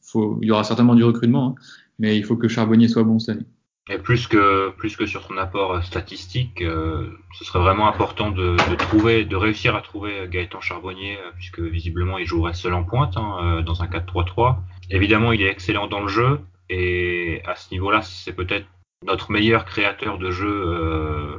faut, il y aura certainement du recrutement, hein, mais il faut que Charbonnier soit bon cette année. Et plus que sur son apport statistique, ce serait vraiment important de, de, trouver, de réussir à trouver Gaëtan Charbonnier, puisque visiblement il jouerait seul en pointe hein, dans un 4-3-3. Évidemment, il est excellent dans le jeu, et à ce niveau-là, c'est peut-être notre meilleur créateur de jeu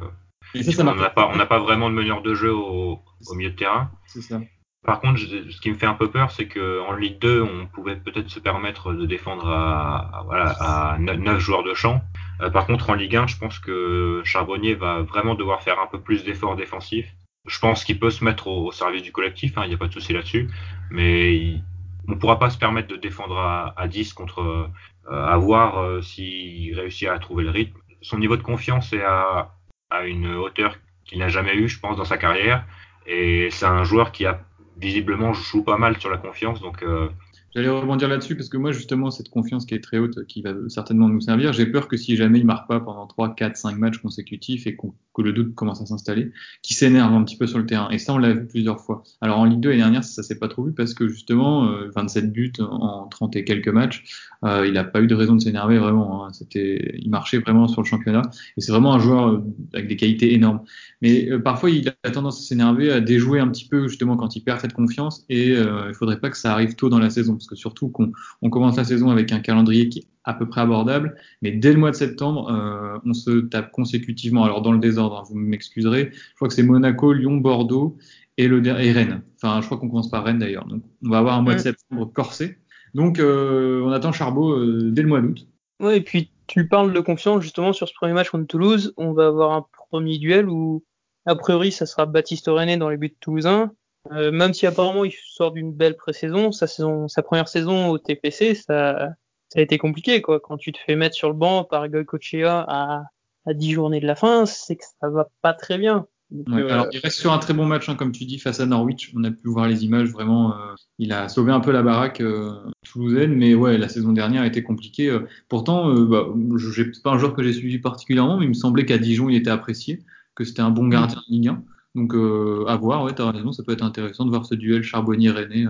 on n'a pas, pas, vraiment de meneur de jeu au, au milieu de terrain. Ça. Par contre, ce qui me fait un peu peur, c'est qu'en Ligue 2, on pouvait peut-être se permettre de défendre à, à, voilà, à 9 joueurs de champ. Euh, par contre, en Ligue 1, je pense que Charbonnier va vraiment devoir faire un peu plus d'efforts défensifs. Je pense qu'il peut se mettre au, service du collectif, hein, il n'y a pas de souci là-dessus, mais on ne pourra pas se permettre de défendre à, à 10 contre euh, à voir euh, s'il réussit à trouver le rythme. Son niveau de confiance est à, à une hauteur qu'il n'a jamais eu, je pense, dans sa carrière. Et c'est un joueur qui a visiblement joue pas mal sur la confiance. Donc, euh, J'allais rebondir là-dessus parce que moi, justement, cette confiance qui est très haute, qui va certainement nous servir, j'ai peur que si jamais il marque pas pendant 3, 4, 5 matchs consécutifs et que le doute commence à s'installer, qu'il s'énerve un petit peu sur le terrain. Et ça, on l'a vu plusieurs fois. Alors en Ligue 2 l'année dernière, ça, s'est pas trop vu parce que justement, 27 euh, buts en 30 et quelques matchs, euh, il n'a pas eu de raison de s'énerver vraiment. Hein. Il marchait vraiment sur le championnat et c'est vraiment un joueur euh, avec des qualités énormes. Mais parfois, il a tendance à s'énerver, à déjouer un petit peu justement quand il perd cette confiance et il faudrait pas que ça arrive tôt dans la saison parce que surtout qu'on on commence la saison avec un calendrier qui est à peu près abordable. Mais dès le mois de septembre, euh, on se tape consécutivement. Alors dans le désordre, hein, vous m'excuserez. Je crois que c'est Monaco, Lyon, Bordeaux et, le, et Rennes. Enfin, je crois qu'on commence par Rennes d'ailleurs. Donc on va avoir un mois de septembre corsé. Donc euh, on attend Charbot euh, dès le mois d'août. Ouais, et puis tu parles de confiance justement sur ce premier match contre Toulouse. On va avoir un premier duel où a priori ça sera Baptiste René dans les buts toulousains. Euh, même si apparemment il sort d'une belle pré-saison, sa saison, sa première saison au TPC, ça, ça a été compliqué quoi. Quand tu te fais mettre sur le banc par Goycochea à à 10 journées de la fin, c'est que ça va pas très bien. Euh, alors, il reste sur un très bon match, hein, comme tu dis, face à Norwich. On a pu voir les images, vraiment. Euh, il a sauvé un peu la baraque euh, toulousaine, mais ouais, la saison dernière a été compliquée. pourtant, bah, je n'est pas un joueur que j'ai suivi particulièrement, mais il me semblait qu'à Dijon, il était apprécié, que c'était un bon gardien de Ligue 1. Donc, à voir, ouais, as raison, ça peut être intéressant de voir ce duel Charbonnier-René.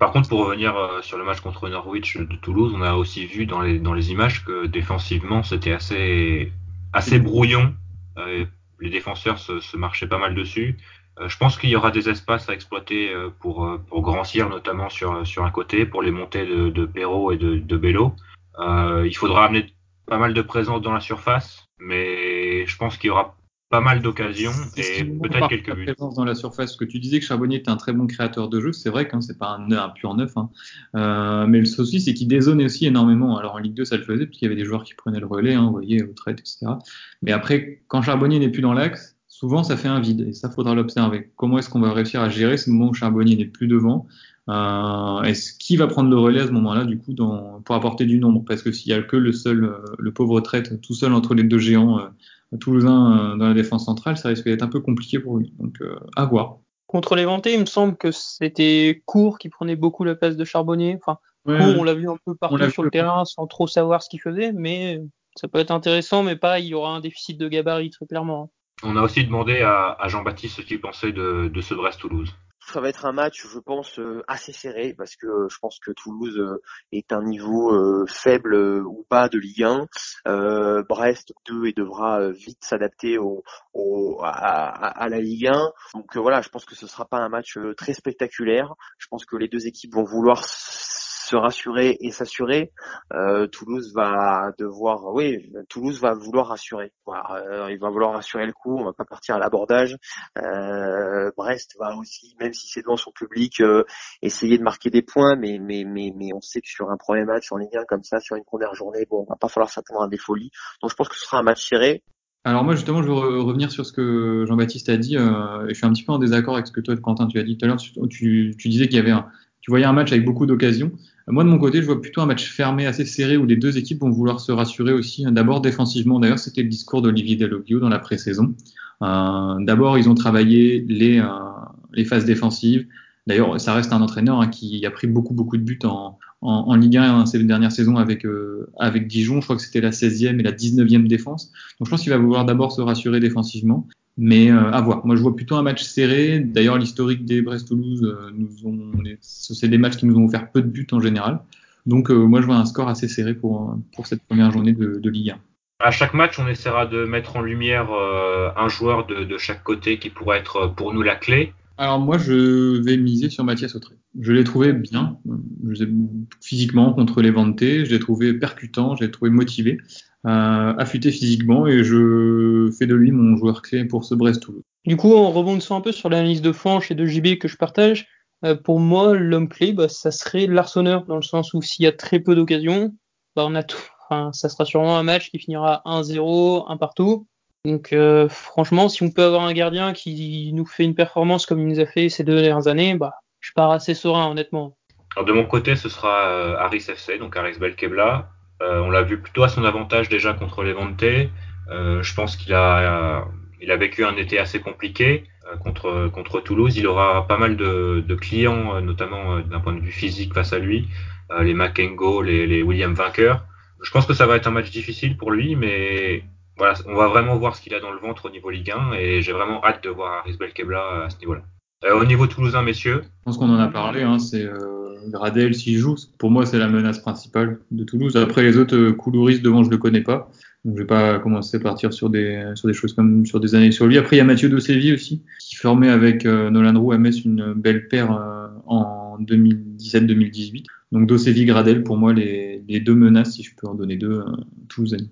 Par contre, pour revenir sur le match contre Norwich de Toulouse, on a aussi vu dans les, images que défensivement, c'était assez, assez brouillon les défenseurs se, marchaient pas mal dessus. Euh, je pense qu'il y aura des espaces à exploiter euh, pour, euh, pour Grand Cyr, notamment sur, sur un côté, pour les montées de, de et de, de il faudra amener pas mal de présence dans la surface, mais je pense qu'il y aura pas mal d'occasions et peut-être quelques buts. dans la surface, que tu disais que Charbonnier était un très bon créateur de jeu, c'est vrai que hein, c'est pas un, un, pur neuf, hein. euh, mais le souci c'est qu'il dézonait aussi énormément. Alors en Ligue 2 ça le faisait parce qu'il y avait des joueurs qui prenaient le relais, hein, vous voyez, au traites, etc. Mais après, quand Charbonnier n'est plus dans l'axe, souvent ça fait un vide et ça faudra l'observer. Comment est-ce qu'on va réussir à gérer ce moment où Charbonnier n'est plus devant? Euh, Est-ce qui va prendre le relais à ce moment-là du coup dans, pour apporter du nombre? Parce que s'il y a que le seul, euh, le pauvre traite tout seul entre les deux géants euh, Toulousain euh, dans la défense centrale, ça risque d'être un peu compliqué pour lui. Donc, euh, à voir. Contre les Ventés, il me semble que c'était Court qui prenait beaucoup la place de Charbonnier. Enfin, Court, on l'a vu un peu partout sur le terrain sans trop savoir ce qu'il faisait, mais ça peut être intéressant, mais pas, il y aura un déficit de gabarit très clairement. On a aussi demandé à, Jean-Baptiste ce qu'il pensait de, de ce Brest-Toulouse ça va être un match, je pense, euh, assez serré parce que euh, je pense que Toulouse euh, est un niveau faible ou pas de Ligue 1. Brest 2 et devra vite s'adapter au, à, la Ligue 1. Donc voilà, je pense que ce sera pas un match très spectaculaire. Je pense que les deux équipes vont vouloir se rassurer et s'assurer. Euh, Toulouse va devoir, oui, Toulouse va vouloir rassurer. Euh, il va vouloir rassurer le coup. On va pas partir à l'abordage. Euh, Brest va aussi, même si c'est devant son public, essayer de marquer des points, mais mais mais mais on sait que sur un premier match en Ligue 1 comme ça, sur une première journée, bon, on va pas falloir s'attendre à des folies. Donc je pense que ce sera un match serré. Alors moi justement, je veux revenir sur ce que Jean-Baptiste a dit. Euh, je suis un petit peu en désaccord avec ce que toi, Quentin, tu as dit tout à l'heure. Tu, tu, disais qu'il y avait un, tu voyais un match avec beaucoup d'occasions. Moi, de mon côté, je vois plutôt un match fermé, assez serré, où les deux équipes vont vouloir se rassurer aussi. D'abord défensivement, d'ailleurs, c'était le discours d'Olivier Dalloglio dans la pré-saison. Euh, D'abord, ils ont travaillé les, euh, les phases défensives. D'ailleurs, ça reste un entraîneur hein, qui a pris beaucoup, beaucoup de buts en, en, Ligue 1 hein, ces dernières saisons avec, euh, avec Dijon. Je crois que c'était la 16e et la 19e défense. Donc, je pense qu'il va vouloir d'abord se rassurer défensivement. Mais euh, à voir. Moi, je vois plutôt un match serré. D'ailleurs, l'historique des Brest-Toulouse, euh, c'est des matchs qui nous ont offert peu de buts en général. Donc, moi, je vois un score assez serré pour pour cette première journée de, Ligue 1. À chaque match, on essaiera de mettre en lumière un joueur de, chaque côté qui pourrait être pour nous la clé. Alors moi, je vais miser sur Mathias Autré. Je l'ai trouvé bien, physiquement contre les Vantés, je l'ai trouvé percutant, je l'ai trouvé motivé. Euh, affûté physiquement et je fais de lui mon joueur clé pour ce Brest-Toulouse. Du coup, en rebondissant un peu sur l'analyse de Fanche et de JB que je partage, euh, pour moi, l'homme clé, bah, ça serait l'Arseneur, dans le sens où s'il y a très peu d'occasions, bah, on a tout. Ça sera sûrement un match qui finira 1-0, un partout. Donc euh, franchement, si on peut avoir un gardien qui nous fait une performance comme il nous a fait ces deux dernières années, bah, je pars assez serein, honnêtement. Alors de mon côté, ce sera euh, FC, donc Aris Belkebla. Euh, on l'a vu plutôt à son avantage déjà contre les Euh, je pense qu'il a, il a vécu un été assez compliqué contre, contre Toulouse. Il aura pas mal de, clients, notamment d'un point de vue physique face à lui, les Makengo, les, les William Vainqueur. Je pense que ça va être un match difficile pour lui, mais voilà, on va vraiment voir ce qu'il a dans le ventre au niveau Ligue 1 et j'ai vraiment hâte de voir Aris Belkebla à ce niveau-là. Euh, au niveau toulousain, messieurs? Je pense qu'on en a parlé, hein, c'est euh, Gradel s'il joue. Pour moi, c'est la menace principale de Toulouse. Après, les autres, euh, Coulouris, devant, je le connais pas. Donc, je vais pas commencer à partir sur des, sur des choses comme sur des années sur lui. Après, il y a Mathieu Dossévi aussi, qui formait avec euh, Nolan Roux une belle paire en 2017-2018. Donc Dosevi, Gradel, pour moi, les, les, deux menaces, si je peux en donner deux, euh, Toulousaine.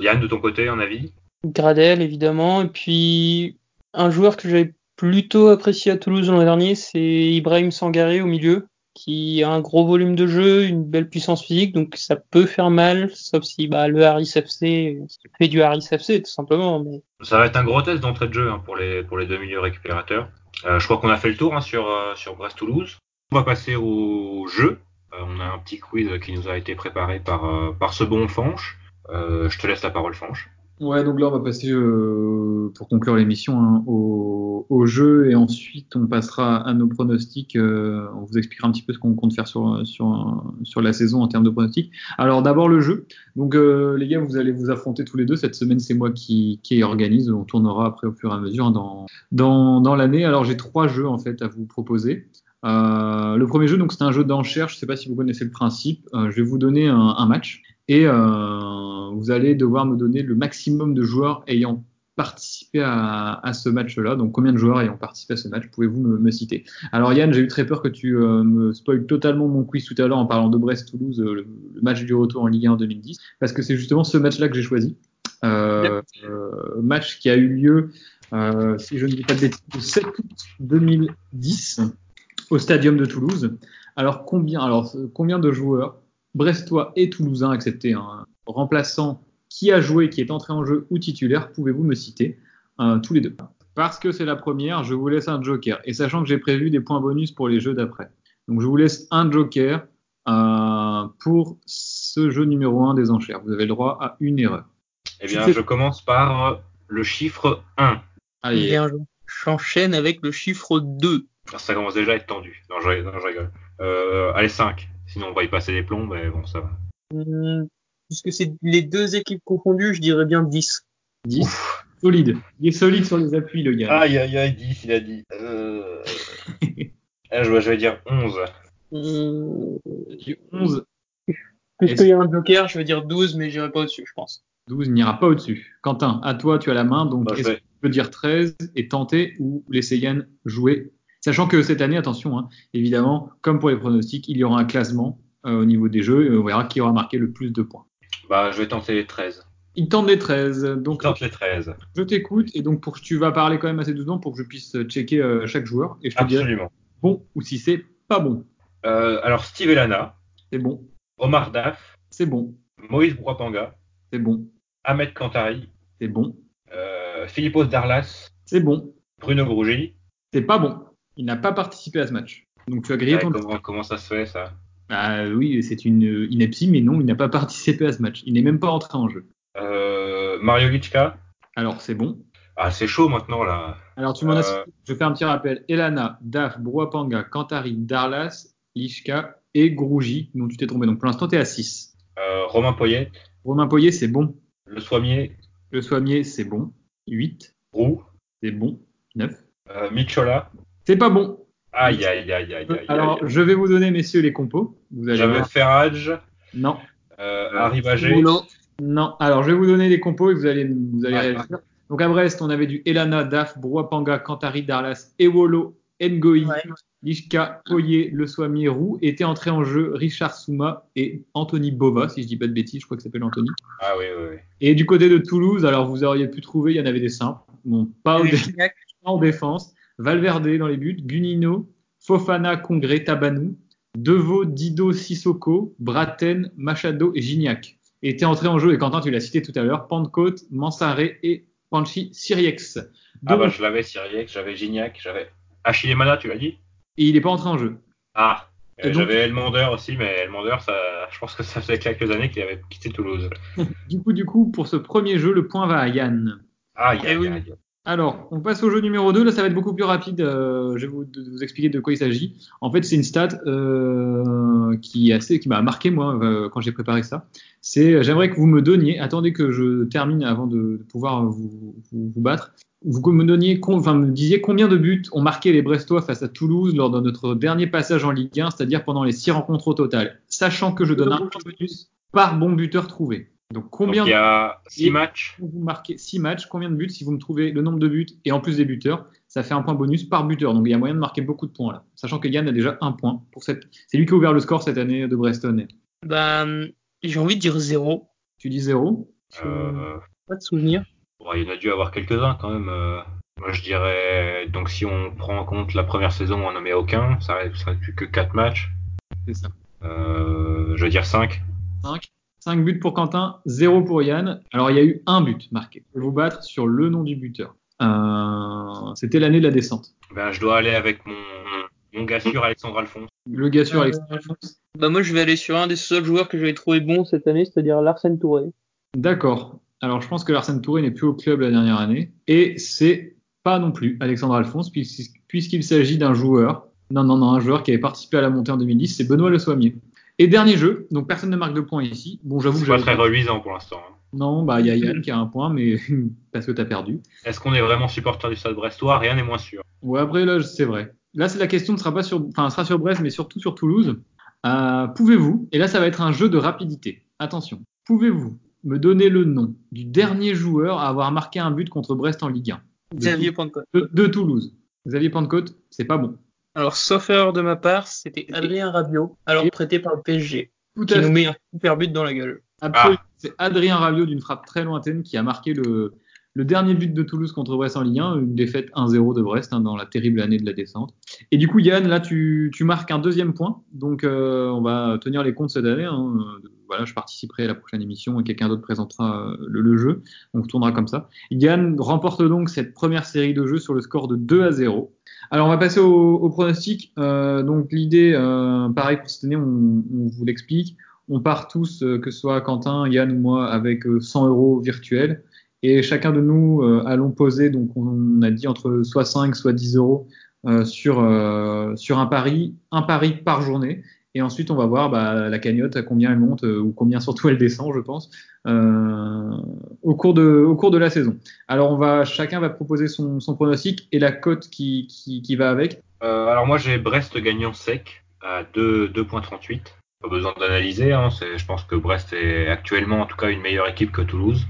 Yann, de ton côté, un avis? Gradel, évidemment. Et puis, un joueur que j'avais plutôt apprécié à Toulouse l'an dernier, c'est Ibrahim Sangaré au milieu, qui a un gros volume de jeu, une belle puissance physique, donc ça peut faire mal, sauf si bah, le Harris FC fait du Harris FC tout simplement. Mais... Ça va être un gros test d'entrée de jeu hein, pour, les, pour les deux milieux récupérateurs. Euh, je crois qu'on a fait le tour hein, sur, euh, sur Brest-Toulouse. On va passer au jeu. Euh, on a un petit quiz qui nous a été préparé par, euh, par ce bon Fanche. Euh, je te laisse la parole, Fanche. Ouais, donc là, on va passer, euh, pour conclure l'émission, hein, au, jeu et ensuite on passera à nos pronostics. Euh, on vous expliquera un petit peu ce qu'on compte faire sur, sur, sur la saison en termes de pronostics. Alors d'abord le jeu. Donc les gars, vous allez vous affronter tous les deux. Cette semaine, c'est moi qui, qui organise. On tournera après au fur et à mesure dans, dans, dans l'année. Alors j'ai trois jeux en fait à vous proposer. Le premier jeu, donc c'est un jeu d'enchères. Je ne sais pas si vous connaissez le principe. Je vais vous donner un match et euh, vous allez devoir me donner le maximum de joueurs ayant participé à, à ce match-là. Donc combien de joueurs ayant participé à ce match pouvez-vous me, me, citer? Alors Yann, j'ai eu très peur que tu euh, me spoiles totalement mon quiz tout à l'heure en parlant de Brest-Toulouse, le, le, match du retour en Ligue 1 en 2010, parce que c'est justement ce match-là que j'ai choisi. Euh, match qui a eu lieu, si je ne dis pas de bêtises, le 7 août 2010 au Stadium de Toulouse. Alors combien, alors combien de joueurs brestois et toulousains, excepté un remplaçant qui a joué, qui est entré en jeu ou titulaire, pouvez-vous me citer euh, tous les deux? Parce que c'est la première, je vous laisse un joker. Et sachant que j'ai prévu des points bonus pour les jeux d'après. Donc je vous laisse un joker euh, pour ce jeu numéro 1 des enchères. Vous avez le droit à une erreur. Eh bien, je commence par le chiffre 1. Allez. Bien, j'enchaîne avec le chiffre 2. Ça commence déjà à être tendu. Non, je, non, je rigole. Euh, allez, 5. Sinon, on va y passer des plombs, mais bon, ça va. Mmh, puisque c'est les deux équipes confondues, je dirais bien 10. 10 Ouf. Solide. Il est solide sur les appuis, le gars. Aïe, aïe, aïe, 10, il a dit. Euh... je, je vais dire 11. Mmh. 11. Puisqu'il y a un joker, je vais dire 12, mais j'irai pas au-dessus, je pense. 12 n'ira pas au-dessus. Quentin, à toi, tu as la main, donc bah, est-ce que tu peux dire 13 et tenter ou laisser Yann jouer Sachant que cette année, attention, hein, évidemment, comme pour les pronostics, il y aura un classement euh, au niveau des jeux et on verra qui aura marqué le plus de points. Bah, je vais tenter les 13. Il tente les 13. Donc, Il tente les 13. Je t'écoute et donc pour, tu vas parler quand même assez doucement pour que je puisse checker euh, chaque joueur et je te Absolument. dirai bon ou si c'est pas bon. Euh, alors, Steve Elana. C'est bon. Omar Daf. C'est bon. Moïse Brouapanga. C'est bon. Ahmed Kantari. C'est bon. Philippos Darlas. C'est bon. Bruno Grougy. C'est pas bon. Il n'a pas participé à ce match. Donc tu as grillé ouais, ton. Comment, comment, ça se fait ça? Ah oui, c'est une ineptie, mais non, il n'a pas participé à ce match. Il n'est même pas entré en jeu. Euh, Mario Lichka Alors c'est bon. Ah c'est chaud maintenant là. Alors tu m'en as. Euh... Je fais un petit rappel. Elana, Daf, Brouapanga, Kantari, Darlas, Lichka et Grougy, dont tu t'es trompé. Donc pour l'instant tu es à 6. Euh, Romain Poyet? Romain Poyet, c'est bon. Le Soimier. Le Soimier, c'est bon. 8. Roux? C'est bon. 9. Euh, Michola? C'est pas bon. Aïe, aïe, aïe, aïe, aïe. Alors, aïe. je vais vous donner, messieurs, les compos. J'avais Ferrage. Non. Euh. Non. Alors, je vais vous donner les compos et vous allez, vous allez ah, réagir. Donc, à Brest, on avait du Elana, Daf, Brouapanga, Kantari, Darlas, Ewolo, Ngoi, ouais. Lishka, Oye, Le Soimier, Roux. Étaient entrés en jeu Richard Souma et Anthony Bova, si je dis pas de bêtises, je crois que s'appelle Anthony. Ah oui, oui, oui. Et du côté de Toulouse, alors vous auriez pu trouver, il y en avait des simples. Bon, pas en défense. Valverde dans les buts, Gunino, Fofana, Congré, Tabanou, Deveau, Dido, Sissoko, Braten, Machado et Gignac. Étaient entrés en jeu, et Quentin, tu l'as cité tout à l'heure, Pentecôte, Mansaré et Panchi Siriex. Ah bah je l'avais Siriex, j'avais Gignac, j'avais Achille Mana, tu l'as dit? Et il n'est pas entré en jeu. Ah, euh, j'avais Elmander aussi, mais Elmander, ça, je pense que ça fait quelques années qu'il avait quitté Toulouse. du coup, du coup, pour ce premier jeu, le point va à Yann. Ah, Yann, Yann. Alors, on passe au jeu numéro 2. Là, ça va être beaucoup plus rapide. Euh, je vais vous, vous, expliquer de quoi il s'agit. En fait, c'est une stat euh, qui, assez, qui m'a marqué, moi, euh, quand j'ai préparé ça. C'est, j'aimerais que vous me donniez, attendez que je termine avant de, de pouvoir vous, vous, vous, battre, vous me donniez, enfin, me disiez combien de buts ont marqué les Brestois face à Toulouse lors de notre dernier passage en Ligue 1, c'est-à-dire pendant les six rencontres au total, sachant que je donne un bonus par bon buteur trouvé. Donc combien Donc, il y a 6 matchs Vous marquez 6 matchs, combien de buts si vous me trouvez le nombre de buts et en plus des buteurs ça fait un point bonus par buteur. Donc il y a moyen de marquer beaucoup de points là. Sachant que Yann a déjà un point pour cette. C'est lui qui a ouvert le score cette année de Breston. Ben, j'ai envie de dire zéro. Tu dis zéro? Euh, Pas de souvenir. bon, il y en a dû avoir quelques-uns quand même. euh. Moi, je dirais. Donc, si on prend en compte la première saison, on n'en met aucun. Ça reste, ça reste plus que 4 matchs. C'est ça. Euh, je veux dire 5. 5. 5 buts pour Quentin, 0 pour Yann. Alors il y a eu un but marqué. Je vais vous battre sur le nom du buteur. Euh, C'était l'année de la descente. Ben, je dois aller avec mon, mon gars sûr, Alexandre Alphonse. Le gars sur Euh, Alexandre Alphonse. Bah moi je vais aller sur un des seuls joueurs que j'avais trouvé bon cette année, c'est-à-dire Larsen Touré. D'accord. Alors je pense que Larsen Touré n'est plus au club la dernière année. Et c'est pas non plus Alexandre Alphonse, puis- puisqu'il s'agit d'un joueur. Non, non, non, un joueur qui avait participé à la montée en 2010, c'est Benoît Le Soimier. Et dernier jeu, donc personne ne marque de points ici. Bon, j'avoue C'est que pas très reluisant pour l'instant. hein. Non, bah il y a Yann qui a un point, mais parce que t'as perdu. Est-ce qu'on est vraiment supporter du Stade Brestois? Rien n'est moins sûr. Ouais, après, là, c'est vrai. Là, c'est la question ne sera pas sur, enfin, sera sur Brest, mais surtout sur Toulouse. Euh, pouvez-vous, et là, ça va être un jeu de rapidité. Attention. Pouvez-vous me donner le nom du dernier joueur à avoir marqué un but contre Brest en Ligue 1 Xavier Pentecôte. de, de Toulouse Xavier Pentecôte, c'est pas bon. Alors sauf erreur de ma part, c'était Adrien Rabiot, alors prêté par le PSG, Tout qui à nous fait. met un super but dans la gueule. Absolument. C'est Adrien Rabiot d'une frappe très lointaine qui a marqué le, le dernier but de Toulouse contre Brest en Ligue 1, une défaite 1-0 de Brest hein, dans la terrible année de la descente. Et du coup, Yann, là, tu, tu marques un deuxième point. Donc, euh, on va tenir les comptes cette année. hein. Euh, Voilà, je participerai à la prochaine émission et quelqu'un d'autre présentera euh, le, le jeu. On tournera comme ça. Yann remporte donc cette première série de jeux sur le score de 2 à 0. Alors, on va passer au, au pronostic. Euh, donc, l'idée, euh, pareil pour cette année, on, on vous l'explique. On part tous, euh, que ce soit Quentin, Yann ou moi, avec euh, 100 euros virtuels. Et chacun de nous euh, allons poser, donc on a dit entre soit 5, soit 10 euros euh, sur, euh, sur un pari, un pari par journée. Et ensuite, on va voir bah, la cagnotte, à combien elle monte, euh, ou combien surtout elle descend, je pense, euh, au, cours de, au cours de la saison. Alors, on va, chacun va proposer son, son pronostic et la cote qui, qui, qui va avec. Euh, alors moi j'ai Brest gagnant sec à 2 2.38. Pas besoin d'analyser. Hein, je pense que Brest est actuellement en tout cas une meilleure équipe que Toulouse.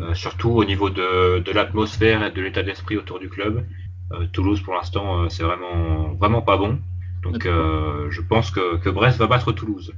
Euh, surtout au niveau de, de l'atmosphère et de l'état d'esprit autour du club. Euh, Toulouse pour l'instant euh, c'est vraiment vraiment pas bon. Donc euh, je pense que, que Brest va battre Toulouse.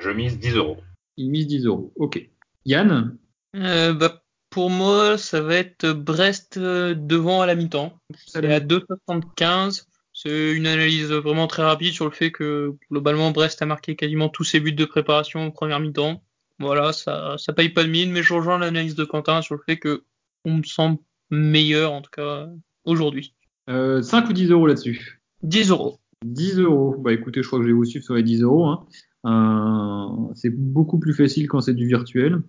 Je mise 10 euros. Il mise 10 euros. OK. Yann Euh, bah, pour moi, ça va être Brest devant à la mi-temps. C'est à 2,75. C'est une analyse vraiment très rapide sur le fait que globalement Brest a marqué quasiment tous ses buts de préparation en première mi-temps. Voilà, ça, ça paye pas de mine, mais je rejoins l'analyse de Quentin sur le fait que on me semble meilleur en tout cas aujourd'hui. euh, 5 ou 10 euros là-dessus 10 euros. 10 euros. Bah écoutez, je crois que je vais vous suivre sur les 10 euros. Hein. Euh, c'est beaucoup plus facile quand c'est du virtuel.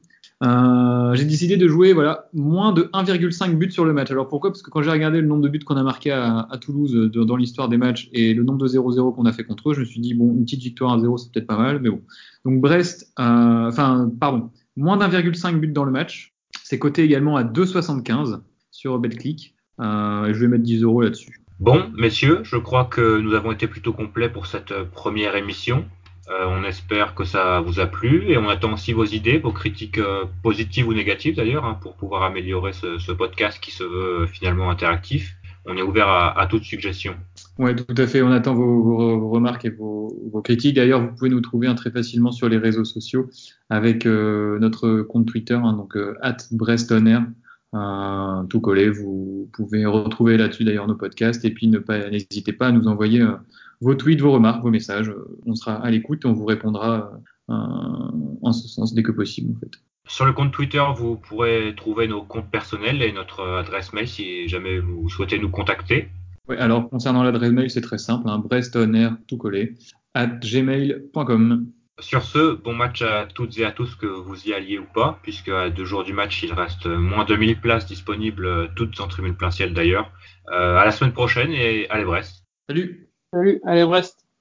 Euh, j'ai décidé de jouer voilà moins de 1,5 but sur le match. Alors pourquoi? Parce que quand j'ai regardé le nombre de buts qu'on a marqué à, Toulouse euh, dans l'histoire des matchs et le nombre de 0-0 qu'on a fait contre eux, je me suis dit bon une petite victoire à 0 c'est peut-être pas mal, mais bon. Donc Brest, euh, enfin pardon, moins d'1,5 but dans le match. C'est coté également à 2,75 sur BetClick. Euh, je vais mettre 10 euros là-dessus. Bon, messieurs, je crois que nous avons été plutôt complets pour cette première émission. Euh, on espère que ça vous a plu et on attend aussi vos idées, vos critiques euh, positives ou négatives d'ailleurs, hein, pour pouvoir améliorer ce, podcast qui se veut euh, finalement interactif. On est ouvert à, à toute suggestion. Ouais, tout à fait. On attend vos, remarques et vos, critiques. D'ailleurs, vous pouvez nous trouver très facilement sur les réseaux sociaux avec notre compte Twitter, hein, donc euh, @brestonair, tout collé. Vous pouvez retrouver là-dessus d'ailleurs nos podcasts et puis ne n'hésitez pas à nous envoyer vos tweets, vos remarques, vos messages. Euh, On sera à l'écoute et on vous répondra euh, en ce sens dès que possible en fait. Sur le compte Twitter, vous pourrez trouver nos comptes personnels et notre adresse mail si jamais vous souhaitez nous contacter. Ouais, alors concernant l'adresse mail, c'est très simple, hein, brestonair, tout collé, at gmail.com. Sur ce, bon match à toutes et à tous que vous y alliez ou pas, puisque à deux jours du match, il reste moins de 1000 places disponibles, toutes en tribune plein ciel d'ailleurs. Euh, à la semaine prochaine et allez Brest. Salut Salut, allez Brest.